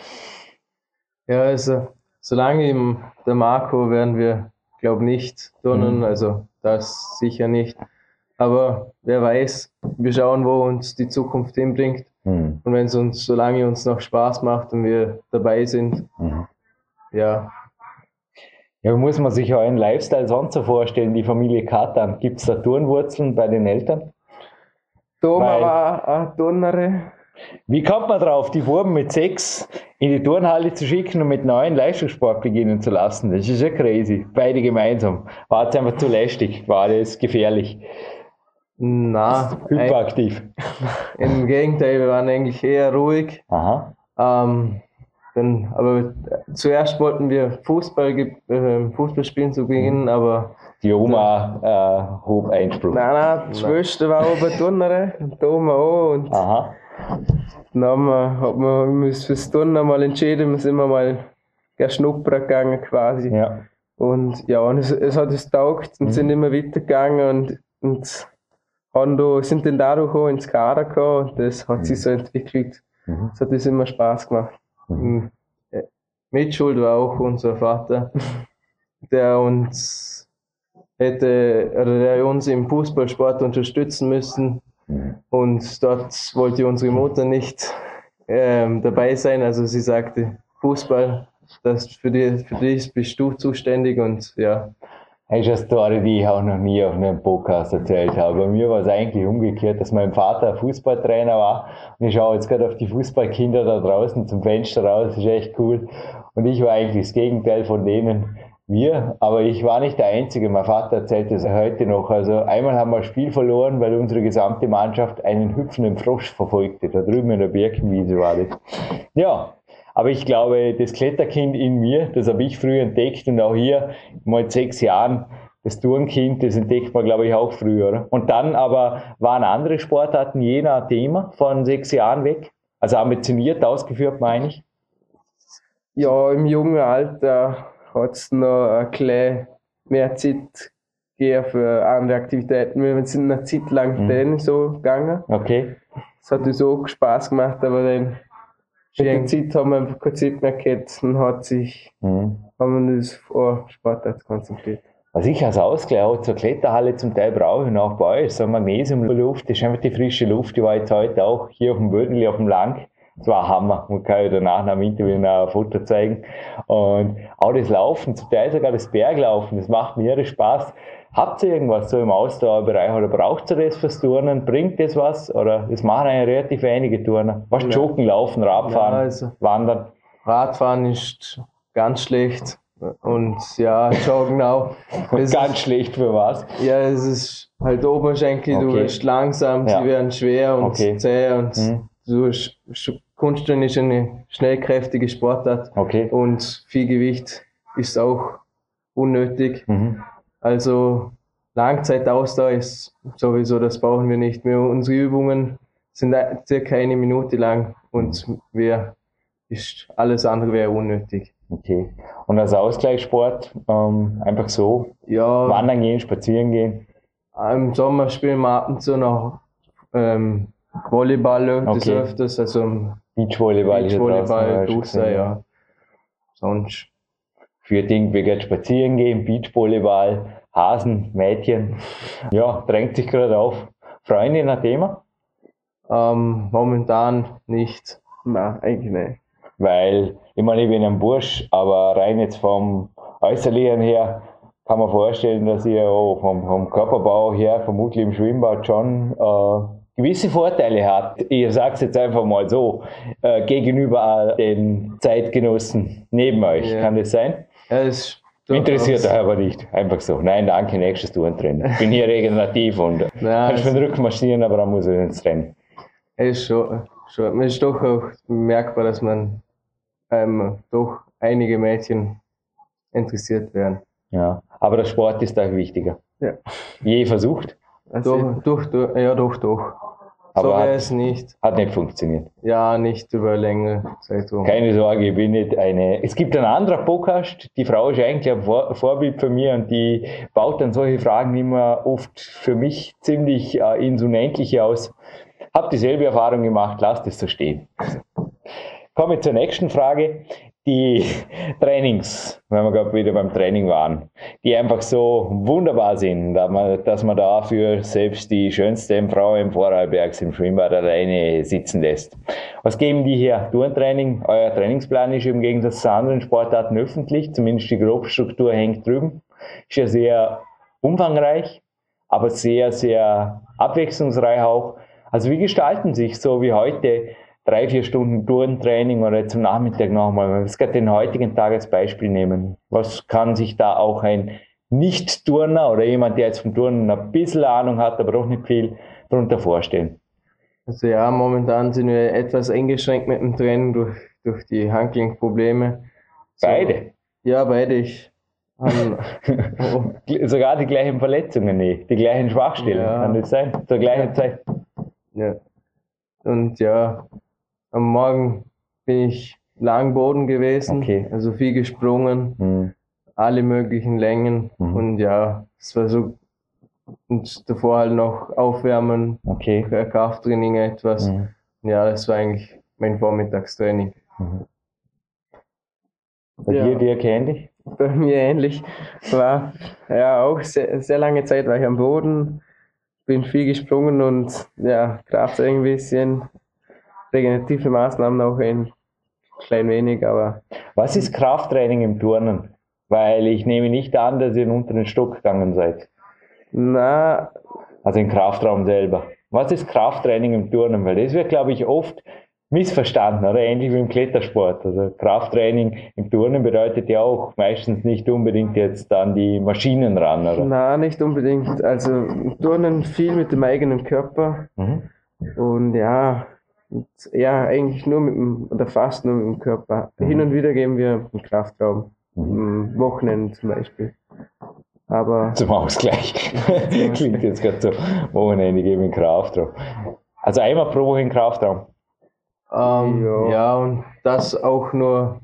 Ja, also, solange im, der Marco werden wir, glaube nicht turnen, mhm. also das sicher nicht. Aber wer weiß, wir schauen, wo uns die Zukunft hinbringt. Mhm. Und wenn es uns, solange uns noch Spaß macht und wir dabei sind, mhm ja. Ja, muss man sich euren Lifestyle sonst so vorstellen, die Familie Katan? Gibt es da Turnwurzeln bei den Eltern? Thomas war eine Turnere. Wie kommt man drauf, die Buben mit sechs in die Turnhalle zu schicken und mit neuen Leistungssport beginnen zu lassen? Das ist ja crazy. Beide gemeinsam. War es einfach zu lästig? War das gefährlich? Na, hyperaktiv. Im Gegenteil, wir waren eigentlich eher ruhig. Aha. Ähm, dann, aber zuerst wollten wir Fußball, äh, Fußball spielen zu beginnen, mhm. aber. Die Oma äh, hob Einspruch. Nein, nein, die Schwester war oben Turnere und die Oma auch. Und Aha. Dann haben wir, hat man uns fürs Turnen mal entschieden, wir sind mal schnuppern gegangen quasi. Ja. Und ja, und es, es hat uns taugt und mhm. sind immer weitergegangen und, und haben da, sind dann dadurch auch ins Kader gekommen und das hat mhm. sich so entwickelt. Mhm. Es hat uns immer Spaß gemacht. Mhm. Äh, Mitschuld war auch unser Vater, der uns hätte, oder der uns im Fußballsport unterstützen müssen. Mhm. Und dort wollte unsere Mutter nicht ähm, dabei sein. Also sie sagte, Fußball, das für, die, für dich bist du zuständig und ja, das ist eine Story, die ich auch noch nie auf einem Podcast erzählt habe. Bei mir war es eigentlich umgekehrt, dass mein Vater Fußballtrainer war. Und ich schaue jetzt gerade auf die Fußballkinder da draußen zum Fenster raus. Das ist echt cool. Und ich war eigentlich das Gegenteil von denen. Wir, aber ich war nicht der Einzige. Mein Vater erzählt das heute noch. Also einmal haben wir ein Spiel verloren, weil unsere gesamte Mannschaft einen hüpfenden Frosch verfolgte. Da drüben in der Birkenwiese war das. Ja, aber ich glaube, das Kletterkind in mir, das habe ich früh entdeckt und auch hier mal sechs Jahren, das Turnkind, das entdeckt man, glaube ich, auch früher. Und dann aber waren andere Sportarten jener Thema von sechs Jahren weg? Also ambitioniert ausgeführt, meine ich? Ja, im jungen Alter hat es noch ein bisschen mehr Zeit gegeben für andere Aktivitäten. Wir sind eine Zeit lang mhm. so gegangen. Okay. Das hat uns auch Spaß gemacht, aber dann mit der Zeit haben wir einfach keine Zeit mehr gehabt und hat sich, mhm. haben wir uns auf Sportart konzentriert. Was ich als Ausgleich auch zur Kletterhalle zum Teil brauche und auch bei euch, so Magnesiumluft, das ist einfach die frische Luft, die war jetzt heute auch hier auf dem Bödenli, auf dem Lang. Das war Hammer. Man kann ja danach nach dem Interview noch ein Foto zeigen. Und auch das Laufen, zum Teil sogar das Berglaufen, das macht mir irre Spaß. Habt ihr irgendwas so im Ausdauerbereich oder braucht ihr das fürs Turnen? Bringt das was? Oder das machen eigentlich relativ wenige Turner. Was ja. Joggen, Laufen, Radfahren, ja, also Wandern? Radfahren ist ganz schlecht. Und ja, Joggen auch. ganz ist, schlecht für was? Ja, es ist halt Oberschenkel, okay. du bist langsam, ja. sie werden schwer und okay. zäh und mhm. du Kunstturnen ist eine schnellkräftige Sportart. Okay. Und viel Gewicht ist auch unnötig. Mhm. Also Langzeitausdauer ist sowieso, das brauchen wir nicht mehr. Unsere Übungen sind circa eine Minute lang und wir, ist, alles andere wäre unnötig. Okay. Und als Ausgleichssport ähm, einfach so ja, wandern gehen, spazieren gehen? Im Sommer spielen wir ab und zu noch ähm, Volleyball okay. des Öfters, also Beachvolleyball, Beachvolleyball, Duster, ja. Sonst für irgendwie geht spazieren gehen, Beachvolleyball, Hasen, Mädchen. Ja, drängt sich gerade auf. Freunde ein Thema? Ähm, momentan nicht. Nein, eigentlich nicht. Weil, ich meine, ich bin ein Bursch, aber rein jetzt vom Äußerlichen her kann man vorstellen, dass ihr auch vom, vom Körperbau her vermutlich im Schwimmbad schon äh, gewisse Vorteile habt. Ich sage es jetzt einfach mal so, äh, gegenüber den Zeitgenossen neben euch. Ja. Kann das sein? Ja, das Interessiert euch aber nicht. Einfach so. Nein, danke, nächstes Tourentrainer. Ich bin hier regenerativ und Nein, kannst mir Rücken marschieren, aber dann muss ich ins Rennen. Es ist schon, schon. Man ist doch auch merkbar, dass man ähm, doch einige Mädchen interessiert werden. Ja, aber der Sport ist auch wichtiger. Ja. Je versucht. Also, doch, doch, ja, doch, doch. Aber so wäre hat- es nicht. Hat nicht funktioniert. Ja, nicht über längere Zeitraum. Keine Sorge, ich bin nicht eine. Es gibt einen anderen Podcast, die Frau ist eigentlich ein Vor Vorbild für mich und die baut dann solche Fragen immer oft für mich ziemlich äh, ins Unendliche aus. Hab dieselbe Erfahrung gemacht, lasst es so stehen. Komme ich zur nächsten Frage. Die Trainings, wenn wir gerade wieder beim Training waren, die einfach so wunderbar sind, dass man, dass man dafür selbst die schönste Frau im Vorarlbergs im Schwimmbad alleine sitzen lässt. Was geben die hier? Turntraining, euer Trainingsplan ist im Gegensatz zu anderen Sportarten öffentlich, zumindest die Grobstruktur hängt drüben. Ist ja sehr umfangreich, aber sehr, sehr abwechslungsreich auch. Also wie gestalten sich so wie heute drei, vier Stunden Turntraining oder zum Nachmittag nochmal? Was kann den heutigen Tag als Beispiel nehmen? Was kann sich da auch ein Nicht-Turner oder jemand, der jetzt vom Turnen ein bisschen Ahnung hat, aber auch nicht viel, darunter vorstellen? Also ja, momentan sind wir etwas eingeschränkt mit dem Training durch, durch die Handgelenkprobleme. So- Beide. Ja, beide. Ich haben, oh, Sogar die gleichen Verletzungen nicht, die gleichen Schwachstellen, Ja. kann das sein? Zur gleichen Zeit. ja. Und ja, am Morgen bin ich lang Boden gewesen, Okay. also viel gesprungen, Hm. alle möglichen Längen. Mhm. Und ja, es war so. Und davor halt noch Aufwärmen, Okay. Krafttraining etwas. Mhm. Ja, das war eigentlich mein Vormittagstraining. Bei Ja. dir, dir kennt dich? bei mir ähnlich. War ja auch sehr, sehr lange Zeit war ich am Boden, bin viel gesprungen und ja, Krafttraining ein bisschen, regenerative Maßnahmen auch ein klein wenig, aber Was ist Krafttraining im Turnen? Weil ich nehme nicht an, dass ihr in den unteren Stock gegangen seid. na, Also im Kraftraum selber. Was ist Krafttraining im Turnen? Weil das wird, glaube ich, oft missverstanden, oder? Ähnlich wie im Klettersport. Also Krafttraining im Turnen bedeutet ja auch meistens nicht unbedingt jetzt an die Maschinen ran, oder? na, nicht unbedingt. Also Turnen viel mit dem eigenen Körper Mhm. und ja, und, ja, eigentlich nur mit dem, oder fast nur mit dem Körper. Hin und wieder gehen wir im Kraftraum, am Wochenende zum Beispiel. Aber Zum Ausgleich. Klingt jetzt gerade so. Wochenende geben in Kraftraum. Also einmal pro Woche in Kraftraum. Ähm, ja. und das auch nur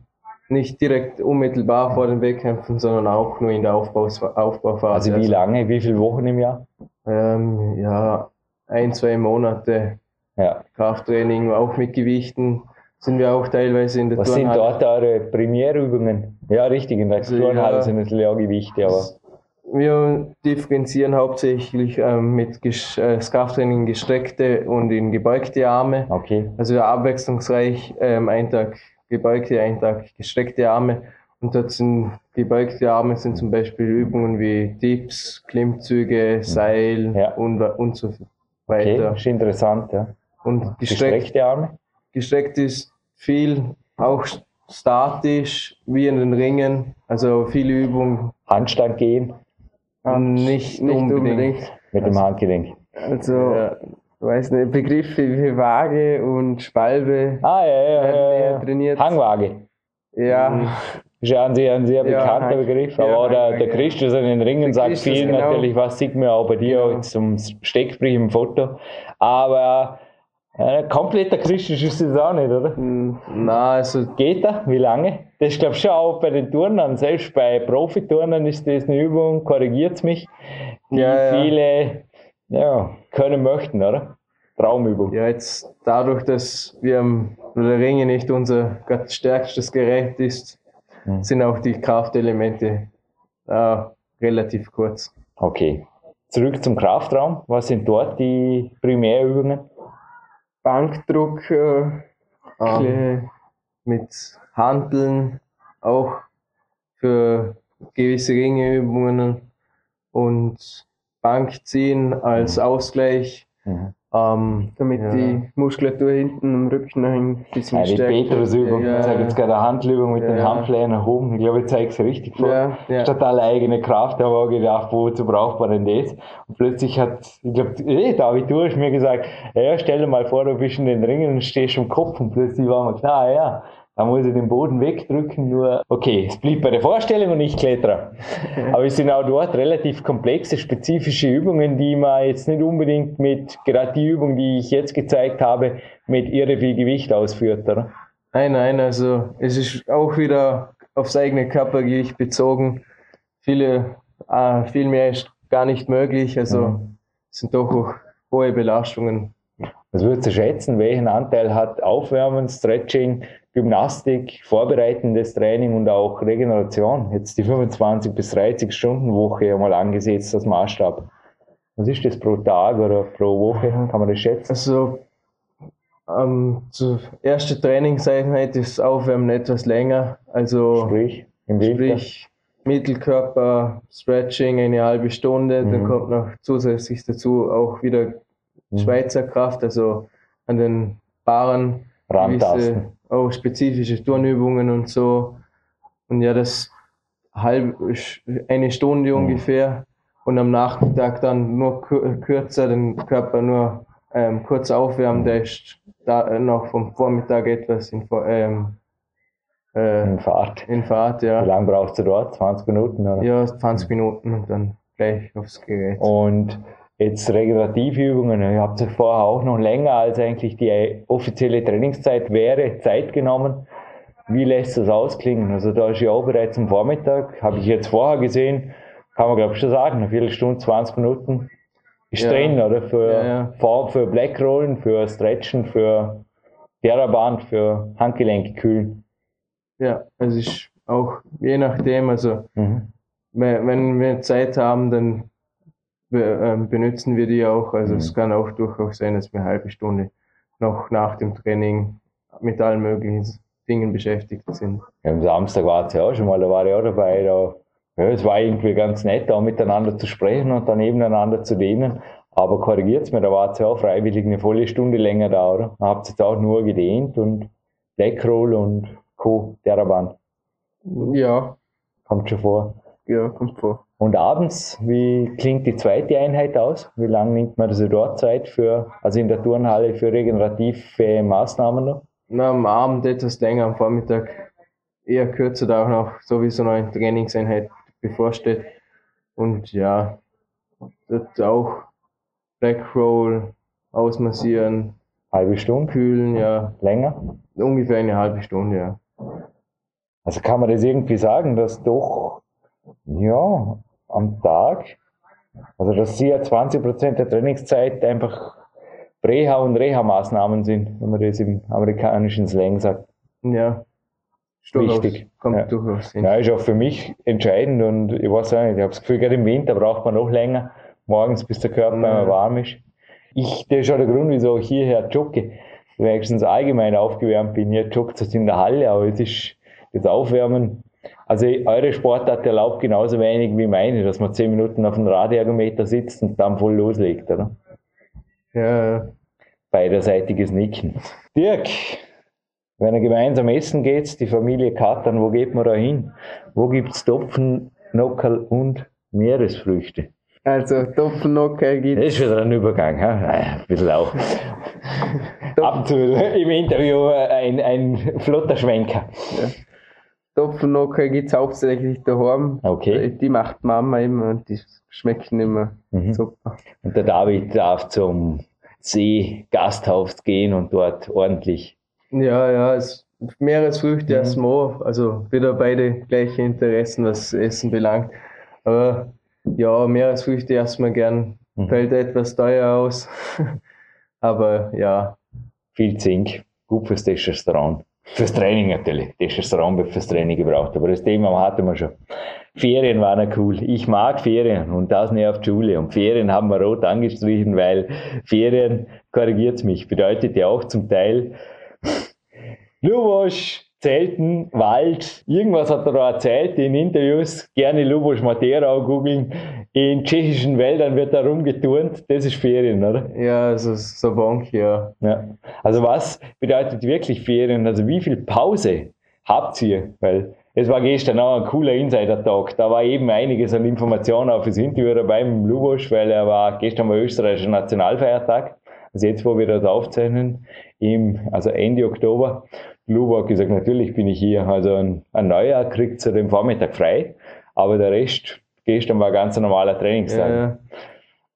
nicht direkt unmittelbar vor den Wettkämpfen, sondern auch nur in der Aufbaus Aufbauphase. Also wie lange? Wie viele Wochen im Jahr? Ähm, ja, ein, zwei Monate Ja. Krafttraining, auch mit Gewichten sind wir auch teilweise in der Was sind Turnhalle. dort eure Primärübungen? Ja, richtig, in der Also, Turnhalle ja. sind natürlich auch Gewichte, aber Wir differenzieren hauptsächlich ähm, mit äh, das Krafttraining in gestreckte und in gebeugte Arme. okay. Also abwechslungsreich, ähm, ein Tag gebeugte, ein Tag gestreckte Arme. Und dort sind gebeugte Arme sind zum Beispiel Übungen wie Dips, Klimmzüge, Seil Ja. und, und so Okay, weiter. ist interessant, ja. Und gestreckt, Gestreckte Arme? gestreckt ist viel auch statisch, wie in den Ringen. Also viele Übungen, Handstand gehen nicht, nicht unbedingt. unbedingt. mit dem Handgelenk. Also, Ja, weiß nicht, Begriffe wie Waage und Spalbe Ah, ja, ja, ja, ja. trainiert. Hangwaage. Ja, Ist ja ein sehr, ein sehr Ja, bekannter Hang- Begriff. ja, Aber der, der ja. Christus in den Ringen Der sagt Christus, viel genau. natürlich, was sieht man auch bei dir Genau. zum Steckbrich im Foto. Aber äh, kompletter Christus ist es auch nicht, oder? hm, na, also Geht er? Wie lange? Das ist, glaube ich, schon auch bei den Turnern, selbst bei Profiturnern ist das eine Übung, korrigiert mich, die Ja, ja. viele ja, können möchten, oder? Traumübung. Ja, jetzt dadurch, dass wir am Ringe nicht unser ganz stärkstes Gerät ist, Mhm. sind auch die Kraftelemente äh, relativ kurz. Okay. Zurück zum Kraftraum. Was sind dort die Primärübungen? Bankdruck, äh, Ähm, Kle- mit Hanteln auch für gewisse Ringeübungen und Bankziehen als Ausgleich. Mhm. Ähm, damit ja. die Muskulatur hinten am Rücken ein bisschen Ja, die stärker Petrus-Übung. Ja, ich sage jetzt gerade eine Handübung mit den Ja. Handflächen nach oben. Ich glaube, ich zeige es richtig vor. Ja, ja. Statt alle eigene Kraft, da habe ich gedacht, wozu braucht man denn das? Und plötzlich hat, ich glaube, eh, David, du hast mir gesagt, ja, stell dir mal vor, du bist in den Ringen und stehst im Kopf und plötzlich war mir klar, ja, Da muss ich den Boden wegdrücken, nur, okay, es blieb bei der Vorstellung und ich klettere. Aber es sind auch dort relativ komplexe, spezifische Übungen, die man jetzt nicht unbedingt mit, gerade die Übung, die ich jetzt gezeigt habe, mit irre viel Gewicht ausführt, oder? Nein, nein, also es ist auch wieder aufs eigene Körpergewicht bezogen. Viele, äh, viel mehr ist gar nicht möglich, also mhm. es sind doch auch hohe Belastungen. Was würdest du schätzen, welchen Anteil hat Aufwärmen, Stretching, Gymnastik, vorbereitendes Training und auch Regeneration? Jetzt die 25 bis 30 Stunden Woche einmal angesetzt als Maßstab. Was ist das pro Tag oder pro Woche? Kann man das schätzen? Also ähm, zur ersten Trainingseinheit ist Aufwärmen etwas länger. Also sprich, im sprich Mittelkörper, Stretching eine halbe Stunde, mhm. dann kommt noch zusätzlich dazu auch wieder mhm. Schweizer Kraft, also an den Paaren gewisse, auch spezifische Turnübungen und so. Und ja, das halb eine Stunde mhm. ungefähr und am Nachmittag dann nur kürzer den Körper nur ähm, kurz aufwärmen, der ist da noch vom Vormittag etwas in, ähm, äh, in Fahrt. In Fahrt, ja. Wie lange brauchst du dort? 20 Minuten? Oder? Ja, 20 Minuten und dann gleich aufs Gerät. Und jetzt Regenerativübungen, ihr habt ja vorher auch noch länger als eigentlich die offizielle Trainingszeit wäre, Zeit genommen. Wie lässt das ausklingen? Also da ist ja auch bereits am Vormittag, habe ich jetzt vorher gesehen, kann man glaube ich schon sagen, eine Viertelstunde, 20 Minuten ist ja. drin, oder? Für, ja, ja. für Blackrollen, für Stretchen, für Theraband, für Handgelenk kühlen. Ja, es ist auch je nachdem, also mhm. wenn wir Zeit haben, dann benutzen wir die auch. Also mhm. es kann auch durchaus sein, dass wir eine halbe Stunde noch nach dem Training mit allen möglichen Dingen beschäftigt sind. Ja, am Samstag war es ja auch schon mal, da war ich auch dabei, da ja, es war irgendwie ganz nett, da miteinander zu sprechen und dann nebeneinander zu dehnen. Aber korrigiert's mir, da war es ja auch freiwillig eine volle Stunde länger da, oder? Da habt ihr jetzt auch nur gedehnt und Blackroll und Co. Teraband. Ja. Kommt schon vor. Ja, kommt vor. Und abends, wie klingt die zweite Einheit aus? Wie lange nimmt man also dort Zeit für, also in der Turnhalle für regenerative Maßnahmen noch? Na, am Abend etwas länger, am Vormittag eher kürzer, da auch noch sowieso noch eine Trainingseinheit bevorsteht. Und ja, das auch Black Roll, ausmassieren. Halbe Stunde? Kühlen, ja. Länger? Ungefähr eine halbe Stunde, ja. Also kann man das irgendwie sagen, dass doch, ja, am Tag, also dass sie ja 20% der Trainingszeit einfach Reha- und Reha-Maßnahmen sind, wenn man das im amerikanischen Slang sagt. Ja, wichtig. Kommt ja. durchaus hin. Ja, ist auch für mich entscheidend und ich weiß auch nicht, ich habe das Gefühl, gerade im Winter braucht man noch länger, morgens bis der Körper ja. warm ist. Ich, das ist auch der Grund, wieso ich hierher jogge. Wenigstens allgemein aufgewärmt bin. Ihr joggt jetzt in der Halle, aber es ist das Aufwärmen. Also eure Sportart erlaubt genauso wenig wie meine, dass man zehn Minuten auf dem Radergometer sitzt und dann voll loslegt, oder? Ja. Beiderseitiges Nicken. Dirk, wenn er gemeinsam essen geht, die Familie Katan, wo geht man da hin? Wo gibt es Topfen, Nockerl und Meeresfrüchte? Also Topfennockerl gibt es. Das ist wieder ein Übergang, ha? ein bisschen auch. Ab und zu im Interview ein, ein flotter Schwenker. Ja. Topfennockerl gibt es hauptsächlich daheim. Okay. Die macht Mama immer und die schmecken immer mhm. super. Und der David darf zum See Gasthaus gehen und dort ordentlich ja, ja, es, Meeresfrüchte mhm. erstmal, also wieder beide gleiche Interessen, was Essen belangt. Aber ja, Meeresfrüchte erstmal gern, mhm. fällt etwas teuer aus. Aber ja. Viel Zink, gut fürs Testosteron. Fürs Training natürlich. Testosteron wird fürs Training gebraucht. Aber das Thema hatten wir schon. Ferien waren cool. Ich mag Ferien und das die Schule. Und Ferien haben wir rot angestrichen, weil Ferien, korrigiert mich, bedeutet ja auch zum Teil Lubosch, Zelten, Wald, irgendwas hat er da erzählt in Interviews. Gerne Lubosch Materau googeln. In tschechischen Wäldern wird da rumgeturnt. Das ist Ferien, oder? Ja, also so Bank, ja. ja. Also was bedeutet wirklich Ferien? Also wie viel Pause habt ihr? Weil es war gestern auch ein cooler Insider-Tag. Da war eben einiges an Informationen auf das Interview dabei mit Lubosch, weil er war, gestern war österreichischer Nationalfeiertag Also jetzt, wo wir das aufzeichnen, im, also Ende Oktober, Lou hat gesagt, natürlich bin ich hier. Also ein, ein Neujahr kriegt zu dem Vormittag frei, aber der Rest, gestern war ganz ein normaler Trainingstag. Ja.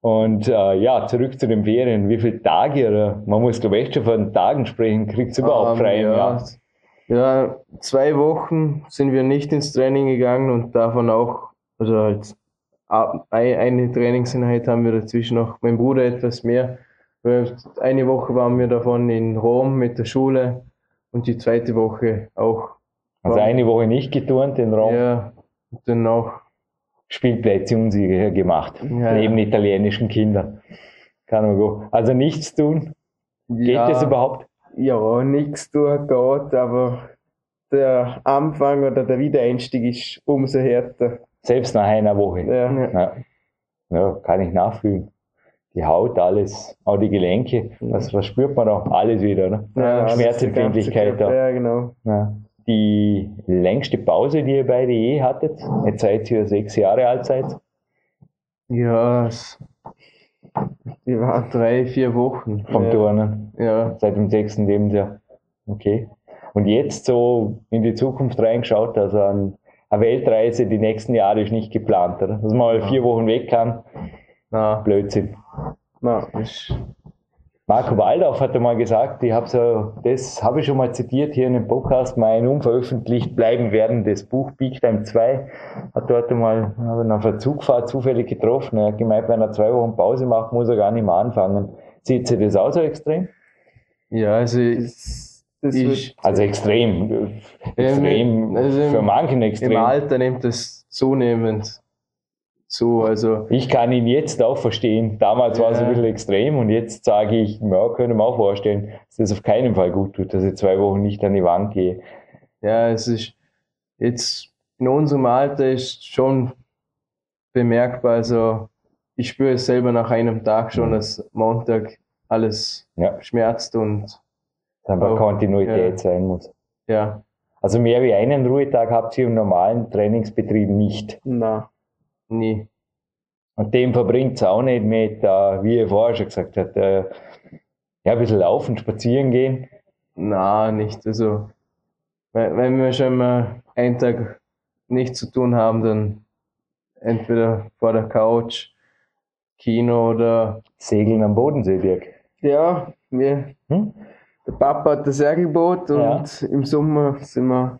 Und äh, ja, zurück zu den Ferien. Wie viele Tage, oder man muss glaube ich schon von Tagen sprechen, kriegt es überhaupt Ähm, frei im ja. Jahr? Ja, zwei Wochen sind wir nicht ins Training gegangen und davon auch, also halt eine Trainingseinheit haben wir dazwischen noch, mein Bruder etwas mehr. Eine Woche waren wir davon in Rom mit der Schule und die zweite Woche auch. Also eine Woche nicht geturnt in Rom, Ja, und dann auch, Spielplätze unsicher gemacht, Ja. neben italienischen Kindern. Kann man go. Also nichts tun. Geht ja, das überhaupt? Ja, nichts tun geht, aber der Anfang oder der Wiedereinstieg ist umso härter. Selbst nach einer Woche. Ja. Ja. ja, kann ich nachfühlen. Die Haut, alles, auch die Gelenke, was, was spürt man auch? Alles wieder, ne? Ja, Schmerzempfindlichkeit Ja, genau. Ja. Die längste Pause, die ihr beide je hattet, jetzt seid ihr sechs Jahre alt seid, Ja, die war drei, vier Wochen. vom ja. Turnen, Ja, seit dem sechsten Lebensjahr. Okay. Und jetzt so in die Zukunft reingeschaut, also an eine Weltreise die nächsten Jahre ist nicht geplant, oder? Dass man mal vier Wochen weg kann, na, Blödsinn. na, ist, Marco Waldorf hat einmal gesagt, ich habe so, das habe ich schon mal zitiert hier in dem Podcast, mein unveröffentlicht bleiben werdendes Buch Big Time 2, hat dort einmal habe ihn auf einer Zugfahrt zufällig getroffen. Er hat gemeint, wenn er zwei Wochen Pause macht, muss er gar nicht mehr anfangen. Sieht sie das auch so extrem? ja, also ich, Also extrem. Extrem. also im- für manchen im extrem. Alter nimmt das zunehmend zu. Also Ich kann ihn jetzt auch verstehen. Damals war es ein Ja. bisschen extrem und jetzt sage ich, ja, können wir auch vorstellen, dass das auf keinen Fall gut tut, dass ich zwei Wochen nicht an die Wand gehe. ja, es ist jetzt in unserem Alter ist schon bemerkbar. Also ich spüre es selber nach einem Tag schon, Mhm. dass Montag alles Ja. schmerzt und Dass einfach Auch, Kontinuität ja. sein muss. ja, Also mehr wie einen Ruhetag habt ihr im normalen Trainingsbetrieb nicht. na, nie. Und dem verbringt es auch nicht mit, äh, wie ihr vorher schon gesagt habt, äh, ja, ein bisschen laufen, spazieren gehen. Na, nicht. Also, wenn, wenn wir schon mal einen Tag nichts zu tun haben, dann entweder vor der Couch, Kino oder. Segeln am Bodensee, Dirk. ja, wir, Hm? der Papa hat das Segelboot Ja. und im Sommer sind wir,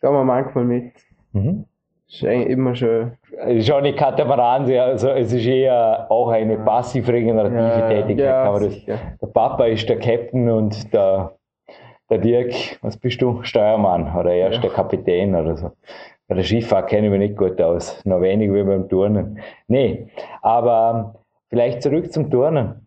gehen wir manchmal mit. Mhm. Ist immer schön. Nicht Katamaran, also es ist eher auch eine passiv-regenerative Ja, Tätigkeit. ja, der Papa ist der Captain und der, der Dirk, was bist du? Steuermann oder erst der Kapitän oder so. Bei der Skifahrt kenne ich mich nicht gut aus, noch wenig wie beim Turnen. Nee, aber vielleicht zurück zum Turnen.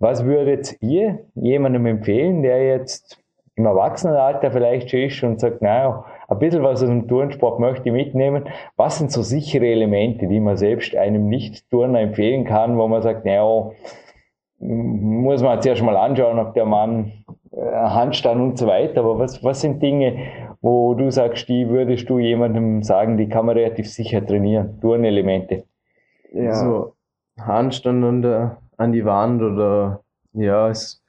Was würdet ihr jemandem empfehlen, der jetzt im Erwachsenenalter vielleicht schon ist und sagt, naja, ein bisschen was aus dem Turnsport möchte ich mitnehmen. Was sind so sichere Elemente, die man selbst einem Nicht-Turner empfehlen kann, wo man sagt, naja, muss man zuerst mal anschauen, ob der Mann äh, Handstand und so weiter. Aber was, was sind Dinge, wo du sagst, die würdest du jemandem sagen, die kann man relativ sicher trainieren? Turnelemente. Ja, So Handstand an, der, an die Wand oder. Ja, es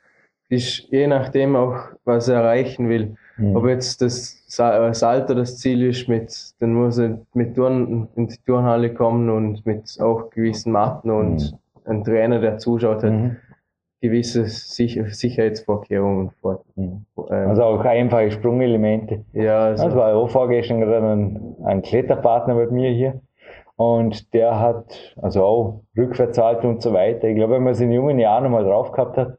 ist je nachdem auch, was er erreichen will. Mhm. Ob jetzt das äh, Salto das Ziel ist, mit, dann muss er mit Turn in die Turnhalle kommen und mit auch gewissen Matten und ein Trainer, der zuschaut, hat Mhm. gewisse Sicher Sicherheitsvorkehrungen vor. Mhm. Ähm, Also auch einfache Sprungelemente. ja, Das also, war auch vorgestern gerade ein, ein Kletterpartner mit mir hier. Und der hat also auch Rückwärtshaltung und so weiter. Ich glaube, wenn man es in jungen Jahren nochmal drauf gehabt hat,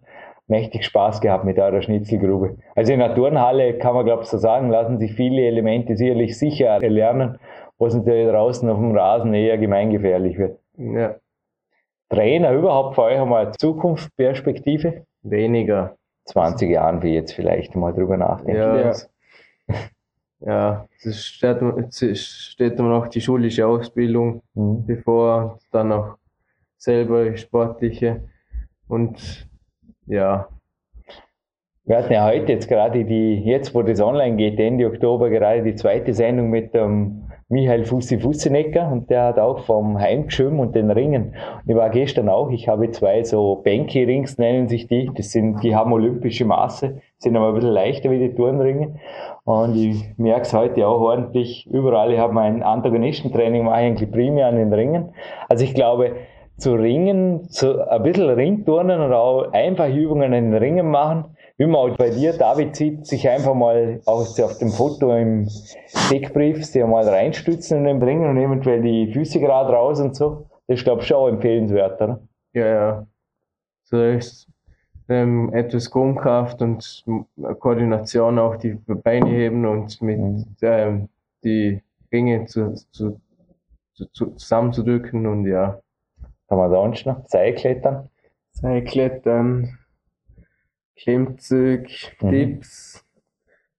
mächtig Spaß gehabt mit eurer Schnitzelgrube. Also in der Turnhalle kann man, glaube ich, so sagen, lassen sich viele Elemente sicherlich sicher erlernen, was natürlich draußen auf dem Rasen eher gemeingefährlich wird. ja, Trainer überhaupt für euch einmal Zukunftsperspektive? weniger. 20 Jahren, wie jetzt vielleicht mal drüber nachdenken. Ja, Ja. ja, es steht, es steht immer noch die schulische Ausbildung Mhm. bevor, dann noch selber sportliche und ja, Wir hatten ja heute jetzt gerade die, jetzt wo das online geht, Ende Oktober, gerade die zweite Sendung mit dem Michael Fussi Fussinecker und der hat auch vom Heimgeschirm und den Ringen. Und ich war gestern auch, ich habe zwei so Banky-Rings, nennen sich die. Das sind, die haben olympische Maße, sind aber ein bisschen leichter wie die Turnringe. Und ich merke es heute auch ordentlich. Überall, ich habe mein Antagonistentraining, mache ich eigentlich primär an den Ringen. Also ich glaube, zu ringen, zu ein bisschen Ringturnen oder auch einfache Übungen in den Ringen machen, wie man auch bei dir, David, sieht, sich einfach mal auch auf dem Foto im Deckbrief sich mal reinstützen in den Ringen und eventuell die Füße gerade raus und so. Das ist, glaube ich, schon auch empfehlenswert, oder? Ja, ja. So ist ähm, etwas Sprungkraft und Koordination auch die Beine heben und mit mhm. ähm, die Ringe zu, zu, zu, zusammenzudrücken und ja. Kann man sonst noch? Seilklettern? Seilklettern, Klimmzug, mhm. Dips,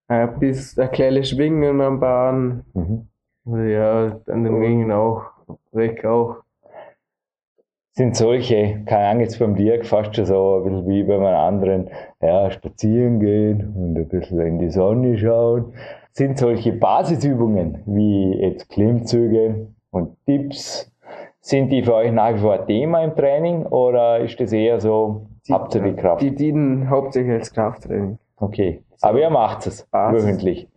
ein bisschen ein kleines Schwingen am Bahn. Mhm. Ja, an den Ringen auch, weg auch. Sind solche, keine Ahnung, jetzt beim Dirk fast schon so ein bisschen wie bei meinen anderen, ja, spazieren gehen und ein bisschen in die Sonne schauen. Sind solche Basisübungen wie jetzt Klimmzüge und Dips, sind die für euch nach wie vor Thema im Training oder ist das eher so die, Hauptsache Kraft? Die dienen hauptsächlich als Krafttraining. Okay. Aber ihr macht es wöchentlich.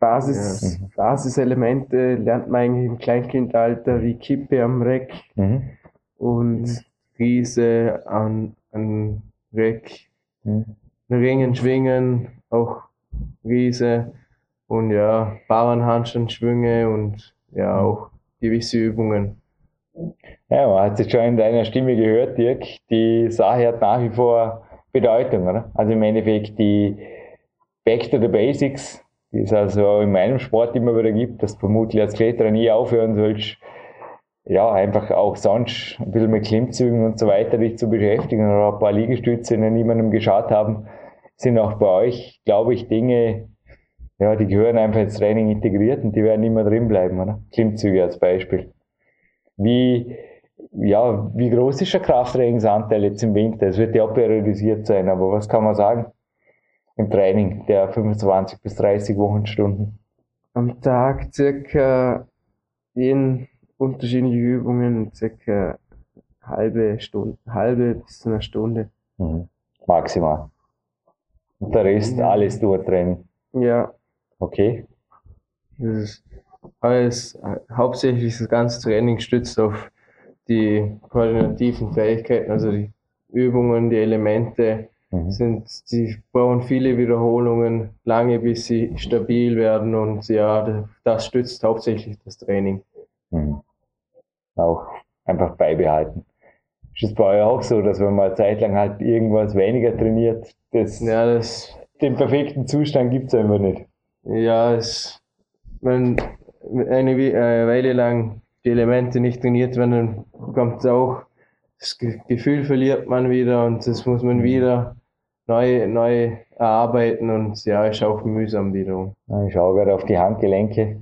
Basis, ja. Basiselemente lernt man eigentlich im Kleinkindalter wie Kippe am Reck mhm. und Riese an, an Reck, mhm. Ringen schwingen, auch Riese und ja, Bauernhandschen, Schwünge und ja, mhm. auch gewisse Übungen. Ja, man hat es schon in deiner Stimme gehört, Dirk. Die Sache hat nach wie vor Bedeutung, oder? Also im Endeffekt die Back to the Basics, die es also in meinem Sport immer wieder gibt, dass du vermutlich als Kletterer nie aufhören sollst, ja, einfach auch sonst ein bisschen mit Klimmzügen und so weiter dich zu beschäftigen oder ein paar Liegestütze, die niemandem geschaut haben, sind auch bei euch, glaube ich, Dinge, ja, die gehören einfach ins Training integriert und die werden immer drin bleiben, oder? Klimmzüge als Beispiel. Wie, ja, wie groß ist der Krafttrainingsanteil jetzt im Winter? Es wird ja auch periodisiert sein, aber was kann man sagen im Training der 25 bis 30 Wochenstunden? Am Tag circa in unterschiedliche Übungen, circa halbe Stunde, halbe bis eine Stunde. Mhm. Maximal. Und der Rest ja. alles Training. Ja. Okay. Das ist alles, hauptsächlich das ganze Training stützt auf die koordinativen Fähigkeiten, also die Übungen, die Elemente mhm. sind, die brauchen viele Wiederholungen, lange bis sie stabil werden und ja, das stützt hauptsächlich das Training. Mhm. Auch einfach beibehalten. Ist es bei euch auch so, dass wenn man eine Zeit lang halt irgendwas weniger trainiert, das, ja, das den perfekten Zustand gibt es einfach nicht? Ja, es, man, eine äh, Weile lang die Elemente nicht trainiert werden, dann kommt es auch, das Gefühl verliert man wieder und das muss man wieder neu, neu erarbeiten und ja, ist auch mühsam wiederum. Ich schaue gerade auf die Handgelenke.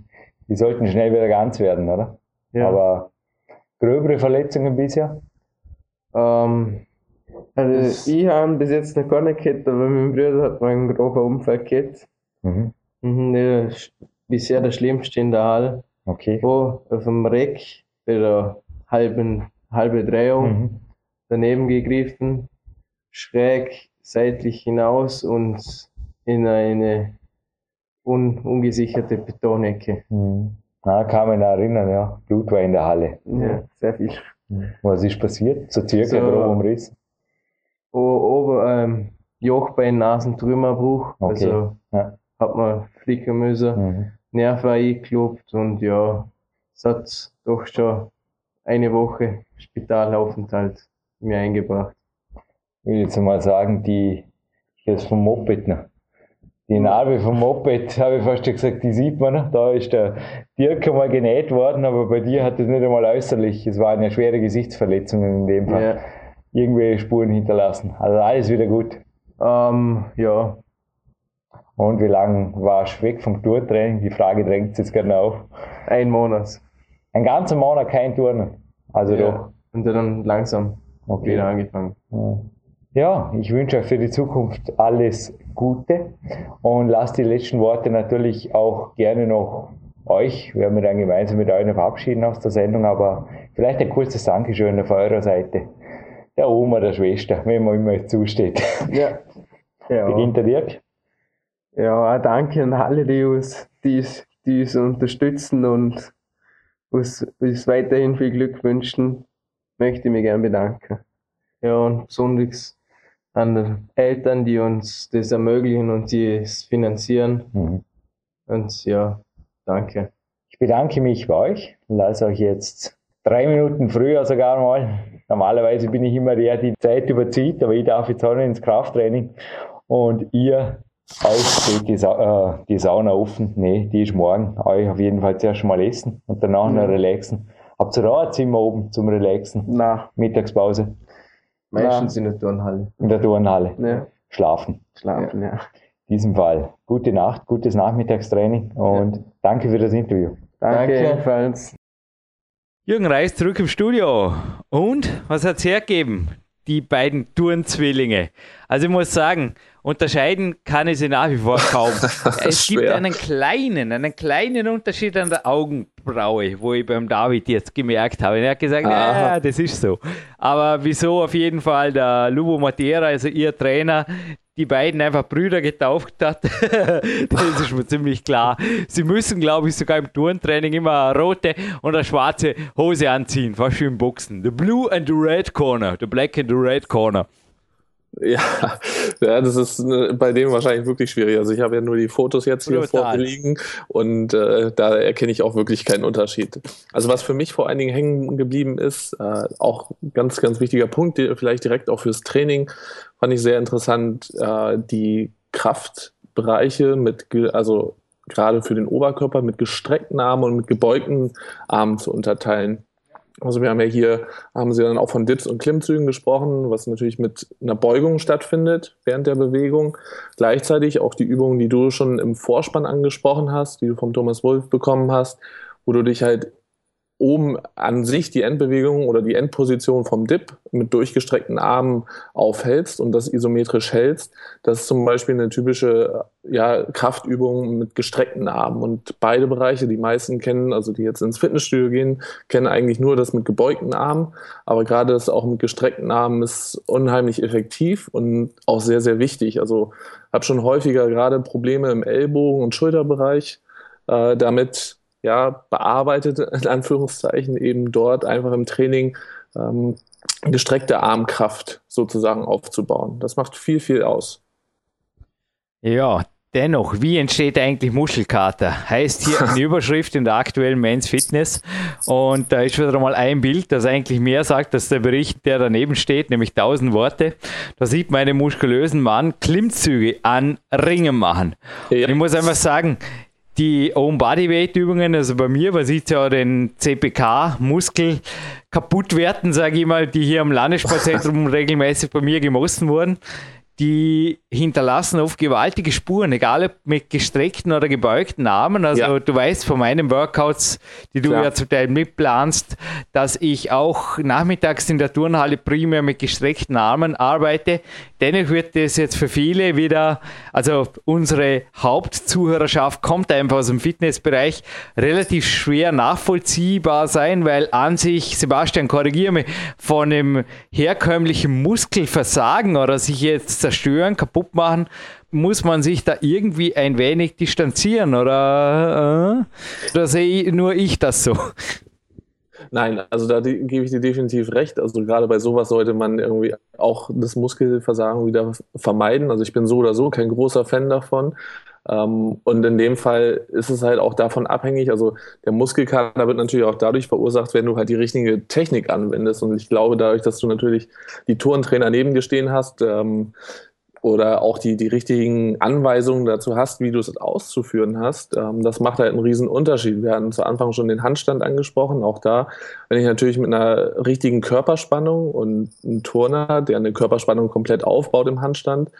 Die sollten schnell wieder ganz werden, oder? Ja. Aber gröbere Verletzungen bisher? Ähm, also ich habe bis jetzt noch keine gehabt, aber mein Bruder hat mal einen groben Unfall gehabt. Mhm. Mhm, bisher der schlimmste in der Halle. Okay. Wo auf dem Reck bei der halben, halbe Drehung mhm. daneben gegriffen, schräg seitlich hinaus und in eine un, ungesicherte Betonecke. Mhm. Na, kann man erinnern, ja. Blut war in der Halle. Ja, sehr viel. Mhm. Was ist passiert? So circa so, Umriss? Ober, ähm, Jochbein, Nasentrümmerbruch. Okay. Also ja. Hat man flicken müssen. Mhm. Nerven eingeklopft und ja, es hat doch schon eine Woche Spitalaufenthalt mir eingebracht. Ich will jetzt mal sagen, die, das vom Moped noch. Die Narbe vom Moped, habe ich fast schon gesagt, die sieht man noch. Da ist der Dirk einmal genäht worden, aber bei dir hat es nicht einmal äußerlich. Es waren ja schwere Gesichtsverletzungen in dem Fall. Ja. Irgendwelche Spuren hinterlassen. Also alles wieder gut. Ähm, ja, und wie lange warst du weg vom Tourtraining? Die Frage drängt sich jetzt gerne auf. Ein Monat. Ein ganzer Monat kein Turnen. Also ja. doch. Und dann langsam okay. wieder angefangen. Ja. ja, ich wünsche euch für die Zukunft alles Gute und lasst die letzten Worte natürlich auch gerne noch euch werden wir dann gemeinsam mit euch verabschieden aus der Sendung, aber vielleicht ein kurzes Dankeschön von eurer Seite. Der Oma, der Schwester, wenn man immer zusteht. Ja. ja. Beginnt der Dirk? Ja, auch danke an alle, die uns, die, die uns unterstützen und uns, uns weiterhin viel Glück wünschen. Möchte ich mich gerne bedanken. Ja, und besonders an die Eltern, die uns das ermöglichen und die es finanzieren. Mhm. Und ja, danke. Ich bedanke mich bei euch. Lass euch jetzt drei Minuten früher sogar mal. Normalerweise bin ich immer der, der die Zeit überzieht, aber ich darf jetzt auch noch ins Krafttraining. Und ihr euch steht die, Sa äh, die Sauna offen. Nee, die ist morgen. Euch auf jeden Fall zuerst mal essen und danach mhm. noch relaxen. Habt ihr da ein Zimmer oben zum Relaxen? Nein. Mittagspause? Meistens in der Turnhalle. In der Turnhalle. Ja. Schlafen. Schlafen, ja. ja. In diesem Fall. Gute Nacht, gutes Nachmittagstraining und ja. danke für das Interview. Danke, ebenfalls. Jürgen Reis zurück im Studio. Und was hat es hergegeben? Die beiden Turnzwillinge. Also ich muss sagen, unterscheiden kann ich sie nach wie vor kaum. es gibt schwer. einen kleinen, einen kleinen Unterschied an der Augenbraue, wo ich beim David jetzt gemerkt habe. Er hat gesagt, ja, das ist so. Aber wieso auf jeden Fall der Lubo Matera, also ihr Trainer, die beiden einfach Brüder getauft hat, das ist mir ziemlich klar. Sie müssen, glaube ich, sogar im Turntraining immer eine rote und eine schwarze Hose anziehen, fast wie im Boxen. The Blue and the Red Corner, the Black and the Red Corner. Ja, ja, das ist äh, bei dem wahrscheinlich wirklich schwierig. Also ich habe ja nur die Fotos jetzt hier vor mir liegen und äh, da erkenne ich auch wirklich keinen Unterschied. Also was für mich vor allen Dingen hängen geblieben ist, äh, auch ganz, ganz wichtiger Punkt, vielleicht direkt auch fürs Training, fand ich sehr interessant, äh, die Kraftbereiche mit, also gerade für den Oberkörper mit gestreckten Armen und mit gebeugten Armen zu unterteilen. Also wir haben ja hier, haben Sie dann auch von Dips und Klimmzügen gesprochen, was natürlich mit einer Beugung stattfindet während der Bewegung. Gleichzeitig auch die Übungen, die du schon im Vorspann angesprochen hast, die du vom Thomas Wolf bekommen hast, wo du dich halt oben an sich die Endbewegung oder die Endposition vom Dip mit durchgestreckten Armen aufhältst und das isometrisch hältst, das ist zum Beispiel eine typische ja, Kraftübung mit gestreckten Armen. Und beide Bereiche, die meisten kennen, also die jetzt ins Fitnessstudio gehen, kennen eigentlich nur das mit gebeugten Armen. Aber gerade das auch mit gestreckten Armen ist unheimlich effektiv und auch sehr, sehr wichtig. Also habe schon häufiger gerade Probleme im Ellbogen- und Schulterbereich äh, damit ja, bearbeitet, in Anführungszeichen, eben dort einfach im Training ähm, gestreckte Armkraft sozusagen aufzubauen. Das macht viel, viel aus. Ja, dennoch, wie entsteht eigentlich Muschelkater? Heißt hier eine Überschrift in der aktuellen Men's Fitness. Und da ist wieder mal ein Bild, das eigentlich mehr sagt, als der Bericht, der daneben steht, nämlich 1000 Worte. Da sieht man einen muskulösen Mann Klimmzüge an Ringen machen. Ja. ich muss einfach sagen, die Own Bodyweight Übungen, also bei mir, man sieht ja den CPK-Muskel kaputt werden, sage ich mal, die hier am Landessportzentrum regelmäßig bei mir gemossen wurden die hinterlassen oft gewaltige Spuren, egal ob mit gestreckten oder gebeugten Armen. Also ja. du weißt von meinen Workouts, die du Klar. ja zum Teil mitplanst, dass ich auch nachmittags in der Turnhalle primär mit gestreckten Armen arbeite. Dennoch wird das jetzt für viele wieder, also unsere Hauptzuhörerschaft kommt einfach aus dem Fitnessbereich, relativ schwer nachvollziehbar sein, weil an sich, Sebastian, korrigiere mich, von einem herkömmlichen Muskelversagen oder sich jetzt zerstören, kaputt machen, muss man sich da irgendwie ein wenig distanzieren oder, äh, oder sehe nur ich das so? Nein, also da gebe ich dir definitiv recht. Also gerade bei sowas sollte man irgendwie auch das Muskelversagen wieder vermeiden. Also ich bin so oder so kein großer Fan davon. Ähm, und in dem Fall ist es halt auch davon abhängig. Also der Muskelkater wird natürlich auch dadurch verursacht, wenn du halt die richtige Technik anwendest. Und ich glaube, dadurch, dass du natürlich die Tourentrainer neben dir stehen hast, ähm, oder auch die, die richtigen Anweisungen dazu hast, wie du es auszuführen hast, ähm, das macht halt einen riesen Unterschied. Wir hatten zu Anfang schon den Handstand angesprochen. Auch da, wenn ich natürlich mit einer richtigen Körperspannung und ein Turner, der eine Körperspannung komplett aufbaut im Handstand,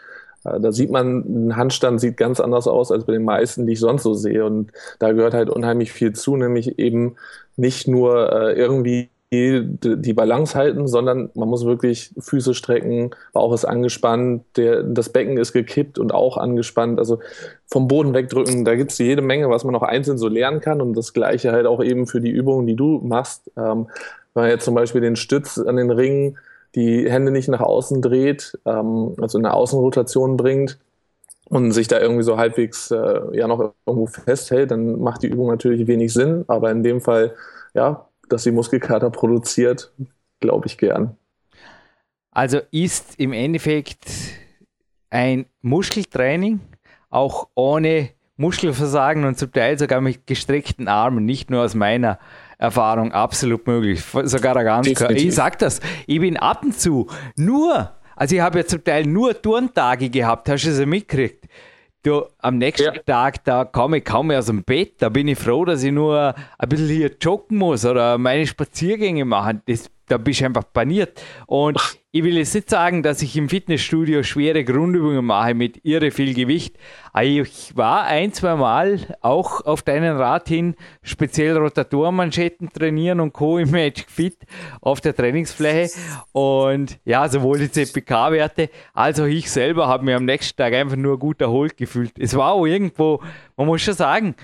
da sieht man, ein Handstand sieht ganz anders aus als bei den meisten, die ich sonst so sehe. Und da gehört halt unheimlich viel zu, nämlich eben nicht nur äh, irgendwie die Balance halten, sondern man muss wirklich Füße strecken, Bauch ist angespannt, der, das Becken ist gekippt und auch angespannt. Also vom Boden wegdrücken, da gibt es jede Menge, was man auch einzeln so lernen kann und das gleiche halt auch eben für die Übungen, die du machst. Ähm, wenn man jetzt zum Beispiel den Stütz an den Ringen, die Hände nicht nach außen dreht, ähm, also eine Außenrotation bringt, und sich da irgendwie so halbwegs äh, ja noch irgendwo festhält, dann macht die Übung natürlich wenig Sinn. Aber in dem Fall, ja, dass sie Muskelkater produziert, glaube ich gern. Also ist im Endeffekt ein Muskeltraining auch ohne Muskelversagen und zum Teil sogar mit gestreckten Armen, nicht nur aus meiner Erfahrung, absolut möglich. Sogar ganz klar. Ich sag das, ich bin ab und zu nur also ich habe ja zum Teil nur Turntage gehabt, hast du es ja mitgekriegt? Du, am nächsten ja. Tag, da komme ich kaum mehr aus dem Bett, da bin ich froh, dass ich nur ein bisschen hier joggen muss oder meine Spaziergänge machen. Das da bist du einfach paniert. Und ich will jetzt nicht sagen, dass ich im Fitnessstudio schwere Grundübungen mache mit irre viel Gewicht. Ich war ein, zwei Mal auch auf deinen Rat hin, speziell Rotatorenmanschetten trainieren und Co. im Magic Fit auf der Trainingsfläche. Und ja, sowohl die CPK-Werte als auch ich selber habe mir am nächsten Tag einfach nur gut erholt gefühlt. Es war auch irgendwo, man muss schon sagen,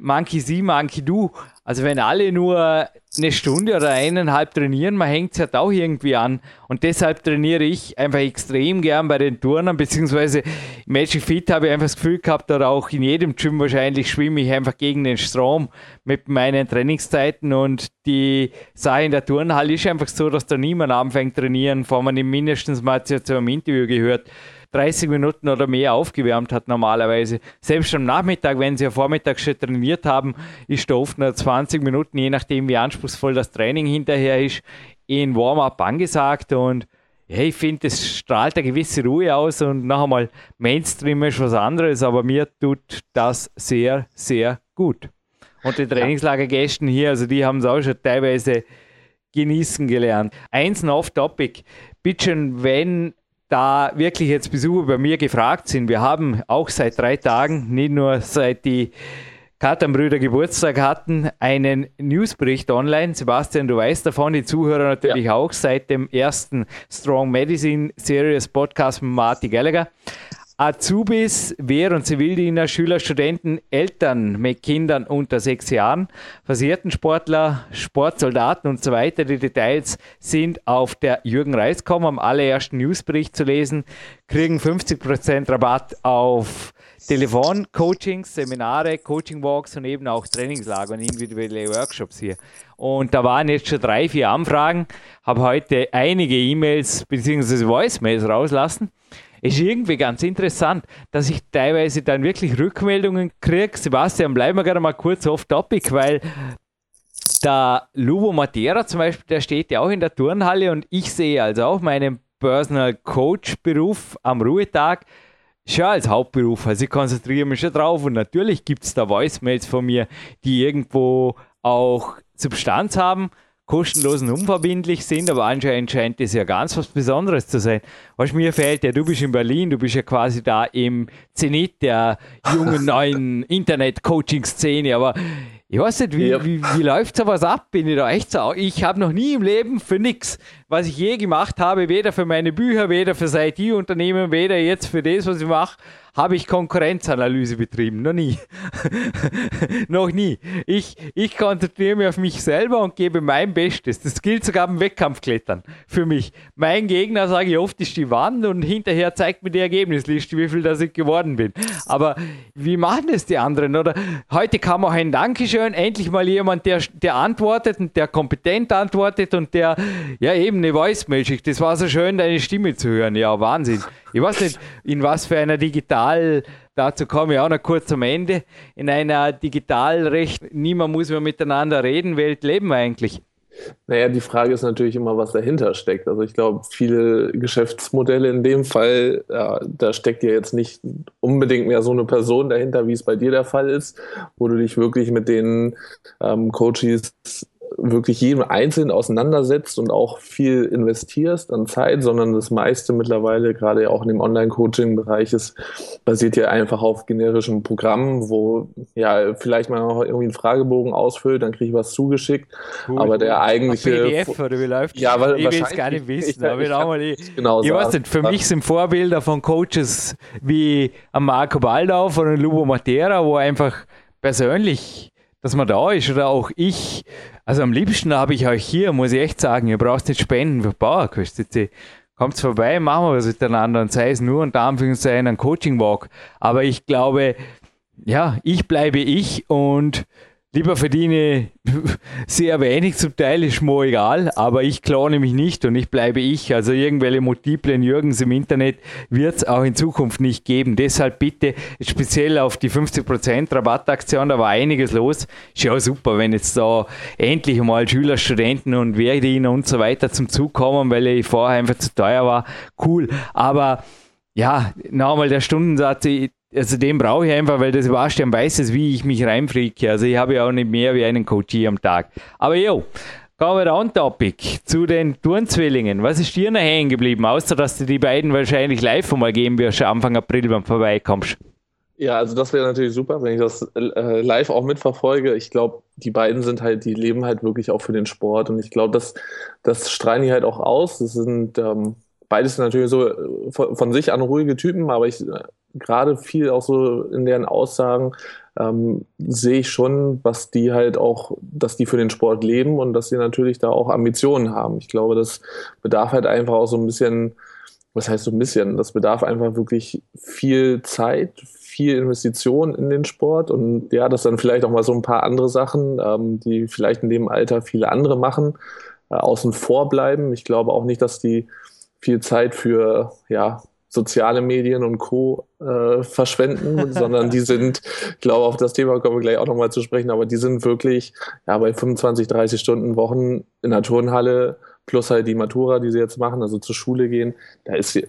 manche sie, manche du. Also wenn alle nur eine Stunde oder eineinhalb trainieren, man hängt es halt auch irgendwie an. Und deshalb trainiere ich einfach extrem gern bei den Turnern, beziehungsweise Magic Fit habe ich einfach das Gefühl gehabt, oder auch in jedem Gym wahrscheinlich schwimme ich einfach gegen den Strom mit meinen Trainingszeiten und die Sache in der Turnhalle ist einfach so, dass da niemand anfängt trainieren, vor man mindestens mal zu einem Interview gehört 30 Minuten oder mehr aufgewärmt hat normalerweise. Selbst am Nachmittag, wenn sie ja vormittags schon trainiert haben, ist da oft nur 20 Minuten, je nachdem wie anspruchsvoll das Training hinterher ist, in Warm-up angesagt und ja, ich finde, es strahlt eine gewisse Ruhe aus und noch einmal Mainstream ist was anderes, aber mir tut das sehr, sehr gut. Und die Trainingslagergästen hier, also die haben es auch schon teilweise genießen gelernt. Eins noch off-topic. Bitte wenn da wirklich jetzt Besucher bei mir gefragt sind. Wir haben auch seit drei Tagen, nicht nur seit die Katernbrüder Geburtstag hatten, einen Newsbericht online. Sebastian, du weißt davon, die Zuhörer natürlich ja. auch seit dem ersten Strong Medicine Series Podcast mit Marty Gallagher. Azubis, Wehr- und Zivildiener, Schüler, Studenten, Eltern mit Kindern unter sechs Jahren, versierten Sportler, Sportsoldaten und so weiter. Die Details sind auf der Jürgen Reis.com am allerersten Newsbericht zu lesen, kriegen 50% Rabatt auf Telefon-Coachings, Seminare, Coaching-Walks und eben auch Trainingslager und individuelle Workshops hier. Und da waren jetzt schon drei, vier Anfragen, habe heute einige E-Mails bzw. Voicemails rauslassen ist irgendwie ganz interessant, dass ich teilweise dann wirklich Rückmeldungen kriege. Sebastian, bleiben wir gerade mal kurz off topic, weil der Luvo Matera zum Beispiel, der steht ja auch in der Turnhalle und ich sehe also auch meinen Personal Coach Beruf am Ruhetag schon als Hauptberuf. Also ich konzentriere mich schon drauf und natürlich gibt es da Voicemails von mir, die irgendwo auch Substanz haben kostenlos und unverbindlich sind, aber anscheinend scheint das ja ganz was Besonderes zu sein. Was mir fehlt, ja, du bist in Berlin, du bist ja quasi da im Zenit der jungen neuen Internet-Coaching-Szene, aber ich weiß nicht, wie, yep. wie, wie läuft sowas ab? Bin ich da echt so? Ich habe noch nie im Leben für nichts, was ich je gemacht habe, weder für meine Bücher, weder für das IT-Unternehmen, weder jetzt für das, was ich mache, habe ich Konkurrenzanalyse betrieben. Noch nie. noch nie. Ich, ich konzentriere mich auf mich selber und gebe mein Bestes. Das gilt sogar beim Wettkampfklettern für mich. Mein Gegner, sage ich oft, ist die Wand und hinterher zeigt mir die Ergebnisliste, wie viel das ich geworden bin. Aber wie machen das die anderen? Oder heute kam auch ein Dankeschön, endlich mal jemand, der, der antwortet und der kompetent antwortet und der ja eben eine Voice-Mail schickt. Das war so schön, deine Stimme zu hören. Ja, Wahnsinn. Ich weiß nicht, in was für einer digital, dazu komme ich auch noch kurz am Ende, in einer digital recht, niemand muss mehr miteinander reden, Welt leben wir eigentlich. Naja, die Frage ist natürlich immer, was dahinter steckt. Also ich glaube, viele Geschäftsmodelle in dem Fall, ja, da steckt ja jetzt nicht unbedingt mehr so eine Person dahinter, wie es bei dir der Fall ist, wo du dich wirklich mit den ähm, Coaches wirklich jedem Einzelnen auseinandersetzt und auch viel investierst an Zeit, sondern das meiste mittlerweile, gerade auch in dem Online-Coaching-Bereich, ist basiert ja einfach auf generischen Programmen, wo ja vielleicht mal irgendwie einen Fragebogen ausfüllt, dann kriege ich was zugeschickt. Cool, aber der eigentliche. PDF oder wie läuft Ja, weil ich will es gar nicht wissen. Ich, aber ich, mal, ich, genau ich weiß nicht, für mich sind Vorbilder von Coaches wie Marco Baldau oder Lubo Matera, wo einfach persönlich dass man da ist oder auch ich. Also am liebsten habe ich euch hier, muss ich echt sagen, ihr braucht nicht spenden für Bauerköste. Kommt vorbei, machen wir was miteinander und sei es nur unter Anführungszeichen ein Coaching-Walk. Aber ich glaube, ja, ich bleibe ich und lieber verdiene sehr wenig, zum Teil ist mir egal, aber ich klone mich nicht und ich bleibe ich. Also irgendwelche multiplen Jürgens im Internet wird es auch in Zukunft nicht geben. Deshalb bitte speziell auf die 50% Rabattaktion, da war einiges los. Ist ja super, wenn jetzt da endlich mal Schüler, Studenten und Wehrdiener und so weiter zum Zug kommen, weil ich vorher einfach zu teuer war. Cool, aber ja, nochmal der Stundensatz, also den brauche ich einfach, weil der Sebastian weiß es, wie ich mich reinfrieke. Also ich habe ja auch nicht mehr wie einen Coach am Tag. Aber jo, Gehen wir on topic zu den Turnzwillingen. Was ist dir noch hängen geblieben, außer dass du die beiden wahrscheinlich live mal geben wirst, Anfang April, wenn du vorbeikommst? Ja, also das wäre natürlich super, wenn ich das äh, live auch mitverfolge. Ich glaube, die beiden sind halt, die leben halt wirklich auch für den Sport und ich glaube, das, das strahlen die halt auch aus. Das sind ähm, beides natürlich so äh, von, von, sich an ruhige Typen, aber ich äh, gerade viel auch so in deren Aussagen ähm, sehe ich schon, was die halt auch, dass die für den Sport leben und dass sie natürlich da auch Ambitionen haben. Ich glaube, das bedarf halt einfach auch so ein bisschen, was heißt so ein bisschen, das bedarf einfach wirklich viel Zeit, viel Investition in den Sport und ja, dass dann vielleicht auch mal so ein paar andere Sachen, ähm, die vielleicht in dem Alter viele andere machen, äh, außen vor bleiben. Ich glaube auch nicht, dass die viel Zeit für ja, soziale Medien und Co. Äh, verschwenden, sondern die sind, ich glaube, auf das Thema kommen wir gleich auch nochmal zu sprechen, aber die sind wirklich ja, bei 25, 30 Stunden Wochen in der Turnhalle plus halt die Matura, die sie jetzt machen, also zur Schule gehen, da ist,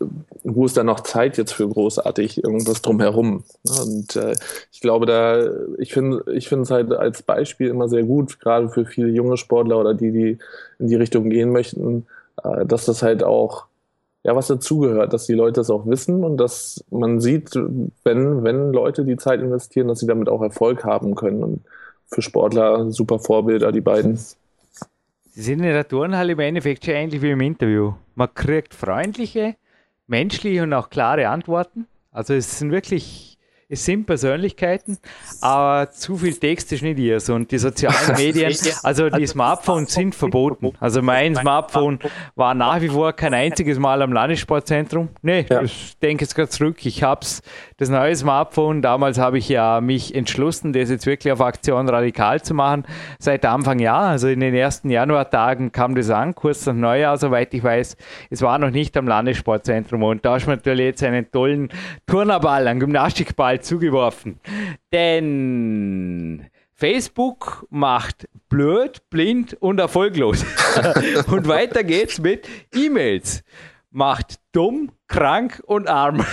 wo ist da noch Zeit jetzt für großartig irgendwas drumherum? Und äh, ich glaube, da, ich finde, ich finde es halt als Beispiel immer sehr gut, gerade für viele junge Sportler oder die, die in die Richtung gehen möchten, äh, dass das halt auch ja, was dazugehört, dass die Leute das auch wissen und dass man sieht, wenn, wenn Leute die Zeit investieren, dass sie damit auch Erfolg haben können. Und für Sportler super Vorbilder, die beiden. Sie sind in der Turnhalle im Endeffekt schon ähnlich wie im Interview. Man kriegt freundliche, menschliche und auch klare Antworten. Also es sind wirklich es sind Persönlichkeiten, aber zu viel Text ist nicht ihr. Und die sozialen Medien, also die Smartphones sind verboten. Also mein Smartphone war nach wie vor kein einziges Mal am Landessportzentrum. Nee, ja. ich denke jetzt gerade zurück. Ich habe das neue Smartphone, damals habe ich ja mich entschlossen, das jetzt wirklich auf Aktion radikal zu machen. Seit Anfang Jahr, also in den ersten Januartagen kam das an, kurz nach Neujahr, soweit ich weiß. Es war noch nicht am Landessportzentrum. Und da ist man natürlich jetzt einen tollen Turnerball, einen Gymnastikball zugeworfen. Denn Facebook macht blöd, blind und erfolglos. und weiter geht's mit E-Mails. Macht dumm, krank und arm.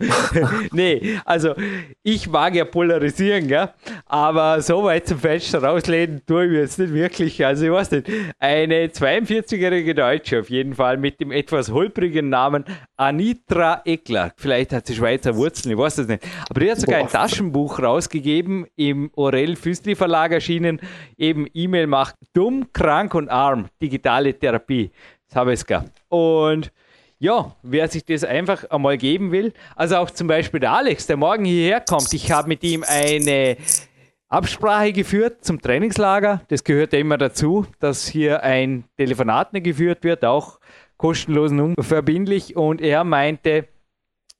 nee, also ich mag ja polarisieren, gell? aber so weit zum Fenster rauslehnen tue ich mir jetzt nicht wirklich. Also ich weiß nicht, eine 42-jährige Deutsche auf jeden Fall mit dem etwas holprigen Namen Anitra Eckler. Vielleicht hat sie Schweizer Wurzeln, ich weiß es nicht. Aber die hat sogar Boah. ein Taschenbuch rausgegeben, im Orel Füßli Verlag erschienen, eben E-Mail macht dumm, krank und arm, digitale Therapie. Das habe ich es gehabt. Und ja, wer sich das einfach einmal geben will, also auch zum Beispiel der Alex, der morgen hierher kommt, ich habe mit ihm eine Absprache geführt zum Trainingslager. Das gehört ja immer dazu, dass hier ein Telefonat geführt wird, auch kostenlos und unverbindlich. Und er meinte,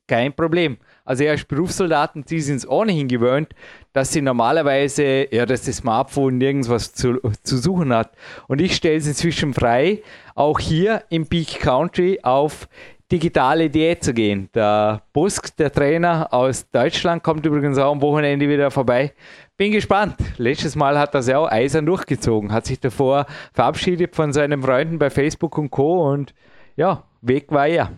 kein Problem. Also er ist Berufssoldaten, die sind es ohnehin gewöhnt, dass sie normalerweise, ja, dass das Smartphone nirgends zu, zu suchen hat. Und ich stelle es inzwischen frei, auch hier im Peak Country auf digitale Diät zu gehen. Der Busk, der Trainer aus Deutschland, kommt übrigens auch am Wochenende wieder vorbei. Bin gespannt. Letztes Mal hat er ja auch eisern durchgezogen, hat sich davor verabschiedet von seinen Freunden bei Facebook und Co. Und ja, Weg war er.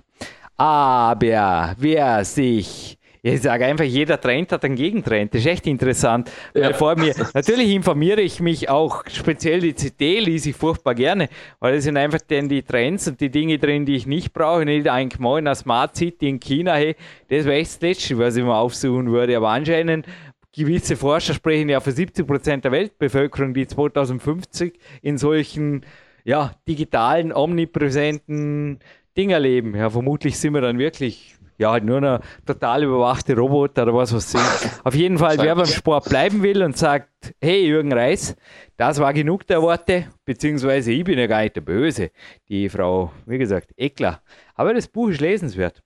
Aber wer sich ich sage einfach, jeder Trend hat einen Gegentrend. Das ist echt interessant. Ja. Vor mir, natürlich informiere ich mich auch, speziell die CD lese ich furchtbar gerne, weil es sind einfach denn die Trends und die Dinge drin, die ich nicht brauche. Nicht eigentlich mal in einer Smart City in China, hey, das wäre echt das Letzte, was ich mal aufsuchen würde. Aber anscheinend gewisse Forscher sprechen ja für 70 Prozent der Weltbevölkerung, die 2050 in solchen ja, digitalen, omnipräsenten Dinger leben. Ja, vermutlich sind wir dann wirklich ja, halt nur eine total überwachte Roboter oder was was sind. Auf jeden Fall, wer beim Sport bleiben will und sagt, hey Jürgen Reis, das war genug der Worte, beziehungsweise ich bin ja gar nicht der Böse, die Frau, wie gesagt, Eklar. Aber das Buch ist lesenswert.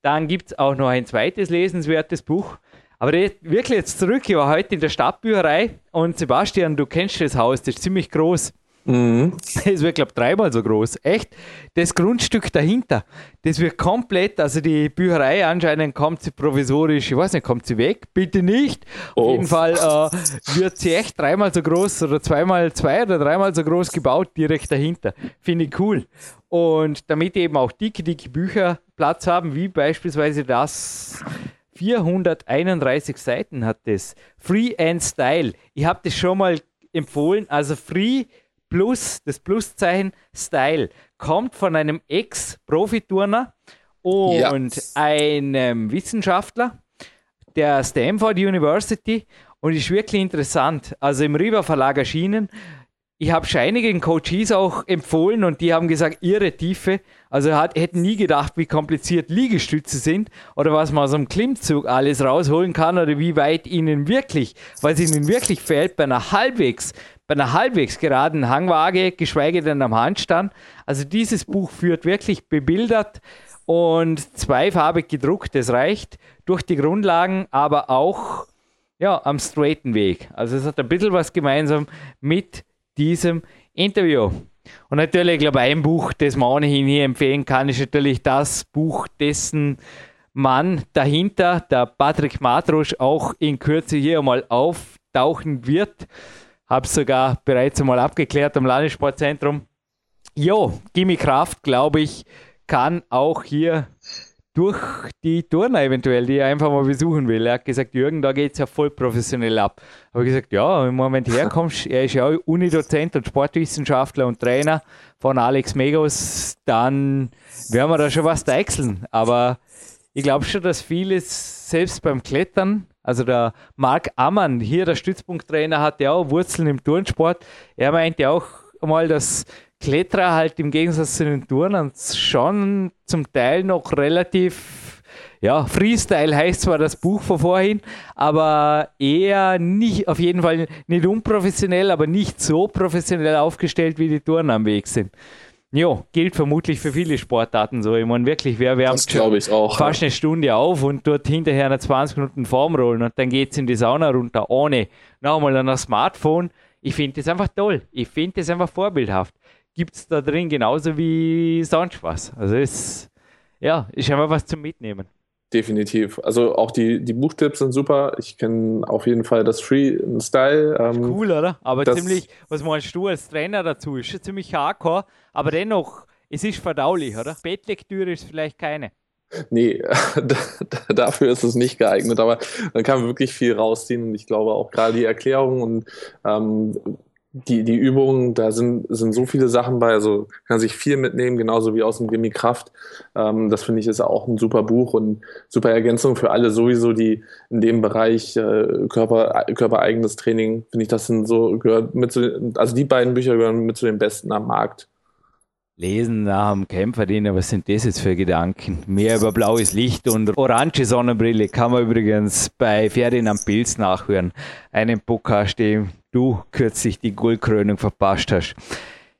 Dann gibt es auch noch ein zweites lesenswertes Buch. Aber wirklich jetzt zurück, ich war heute in der Stadtbücherei und Sebastian, du kennst das Haus, das ist ziemlich groß. Mhm. Das wird, glaube ich, dreimal so groß. Echt? Das Grundstück dahinter, das wird komplett, also die Bücherei anscheinend kommt sie provisorisch, ich weiß nicht, kommt sie weg? Bitte nicht. Oh. Auf jeden Fall äh, wird sie echt dreimal so groß oder zweimal, zwei oder dreimal so groß gebaut, direkt dahinter. Finde ich cool. Und damit eben auch dicke, dicke Bücher Platz haben, wie beispielsweise das 431 Seiten hat das. Free and Style. Ich habe das schon mal empfohlen. Also Free Plus, das Pluszeichen Style, kommt von einem Ex-Profiturner und ja. einem Wissenschaftler der Stanford University und ist wirklich interessant. Also im Riva Verlag erschienen. Ich habe einigen Coaches auch empfohlen und die haben gesagt, ihre Tiefe. Also hat, hätten nie gedacht, wie kompliziert Liegestütze sind oder was man aus einem Klimmzug alles rausholen kann oder wie weit ihnen wirklich, weil es ihnen wirklich fällt, bei einer halbwegs bei einer halbwegs geraden Hangwaage, geschweige denn am Handstand. Also dieses Buch führt wirklich bebildert und zweifarbig gedruckt, das reicht, durch die Grundlagen, aber auch ja, am straighten Weg. Also es hat ein bisschen was gemeinsam mit diesem Interview. Und natürlich, ich glaube, ein Buch, das man ohnehin hier empfehlen kann, ist natürlich das Buch, dessen Mann dahinter, der Patrick Matrosch, auch in Kürze hier mal auftauchen wird. Habe sogar bereits einmal abgeklärt am Landessportzentrum. Jo, Gimme Kraft, glaube ich, kann auch hier durch die Turner eventuell, die er einfach mal besuchen will. Er hat gesagt, Jürgen, da geht es ja voll professionell ab. Habe gesagt, ja, im Moment herkommst, er ist ja auch Unidozent und Sportwissenschaftler und Trainer von Alex Megos, dann werden wir da schon was deichseln. Aber ich glaube schon, dass vieles selbst beim Klettern also der Marc Ammann, hier der Stützpunkttrainer, hat ja auch Wurzeln im Turnsport. Er meinte auch mal, dass Kletterer halt im Gegensatz zu den Turnern schon zum Teil noch relativ, ja, Freestyle heißt zwar das Buch von vorhin, aber eher nicht, auf jeden Fall nicht unprofessionell, aber nicht so professionell aufgestellt, wie die Turner am Weg sind. Ja, gilt vermutlich für viele Sportarten so. Ich meine, wirklich, wer wärmt ich auch, fast ja. eine Stunde auf und dort hinterher eine 20 Minuten Form rollen und dann geht es in die Sauna runter, ohne nochmal an ein Smartphone. Ich finde das einfach toll. Ich finde das einfach vorbildhaft. Gibt es da drin genauso wie sonst was. Also es ja, ist einfach was zum Mitnehmen. Definitiv. Also auch die, die Buchtipps sind super. Ich kenne auf jeden Fall das Free-Style. Ähm, cool, oder? Aber ziemlich, was meinst du als Trainer dazu? Ist schon ziemlich hardcore, aber dennoch, es ist verdaulich, oder? Bettlektüre ist vielleicht keine. Nee, dafür ist es nicht geeignet, aber man kann wirklich viel rausziehen und ich glaube auch gerade die Erklärung und ähm, die, die Übungen, da sind, sind so viele Sachen bei, also kann sich viel mitnehmen, genauso wie aus dem Gimme Kraft. Ähm, das finde ich ist auch ein super Buch und super Ergänzung für alle sowieso, die in dem Bereich äh, Körper, körpereigenes Training, finde ich, das sind so, gehört mit zu, also die beiden Bücher gehören mit zu den besten am Markt. Lesen nach dem Kämpferdiener, was sind das jetzt für Gedanken? Mehr über blaues Licht und orange Sonnenbrille kann man übrigens bei Ferdinand Pilz nachhören. Einen Podcast, dem du kürzlich die Goldkrönung verpasst hast.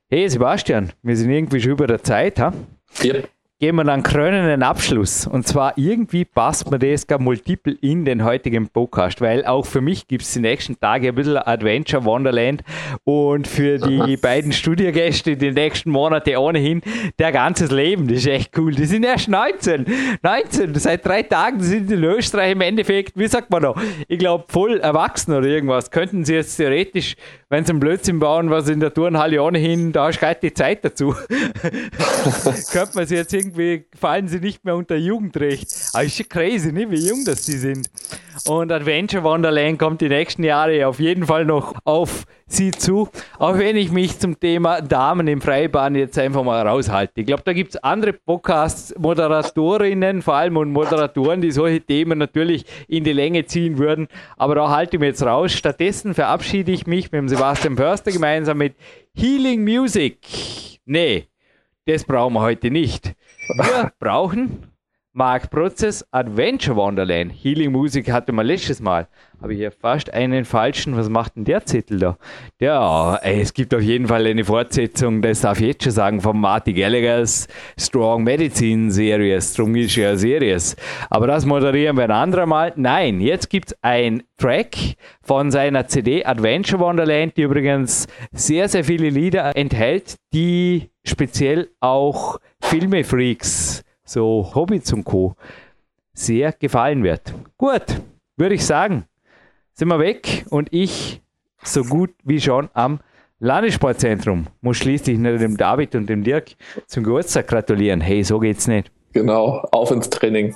Hey Sebastian, wir sind irgendwie schon über der Zeit, ha? Ja gehen wir dann krönenden Abschluss. Und zwar irgendwie passt mir das gar multiple in den heutigen Podcast, weil auch für mich gibt es die nächsten Tage ein bisschen Adventure Wonderland und für die beiden Studiogäste die nächsten Monate ohnehin der ganzes Leben. Das ist echt cool. Die sind erst 19. 19, seit drei Tagen sind die in Österreich im Endeffekt, wie sagt man noch, ich glaube voll erwachsen oder irgendwas. Könnten sie jetzt theoretisch, wenn sie einen Blödsinn bauen, was in der Turnhalle ohnehin, da ist gerade die Zeit dazu. Könnte man sie jetzt irgendwie irgendwie fallen sie nicht mehr unter Jugendrecht. Aber ist schon crazy, ne? wie jung das die sind. Und Adventure Wonderland kommt die nächsten Jahre auf jeden Fall noch auf sie zu. Auch wenn ich mich zum Thema Damen im Freibahn jetzt einfach mal raushalte. Ich glaube, da gibt es andere Podcasts, Moderatorinnen, vor allem und Moderatoren, die solche Themen natürlich in die Länge ziehen würden. Aber da halte ich mich jetzt raus. Stattdessen verabschiede ich mich mit dem Sebastian Förster gemeinsam mit Healing Music. Nee, das brauchen wir heute nicht. Wir brauchen Mark Prozess Adventure Wonderland. Healing Music hatte man letztes Mal. Habe ich hier fast einen falschen. Was macht denn der Zettel da? Ja, ey, es gibt auf jeden Fall eine Fortsetzung, das darf ich jetzt schon sagen, von Marty Gallagher's Strong Medicine Series. Ja Series. Aber das moderieren wir ein andermal. Nein, jetzt gibt es ein Track von seiner CD Adventure Wonderland, die übrigens sehr, sehr viele Lieder enthält, die speziell auch Filmefreaks so Hobbits und Co. sehr gefallen wird. Gut, würde ich sagen, sind wir weg und ich so gut wie schon am Landessportzentrum. Muss schließlich nur dem David und dem Dirk zum Geburtstag gratulieren. Hey, so geht's nicht. Genau, auf ins Training.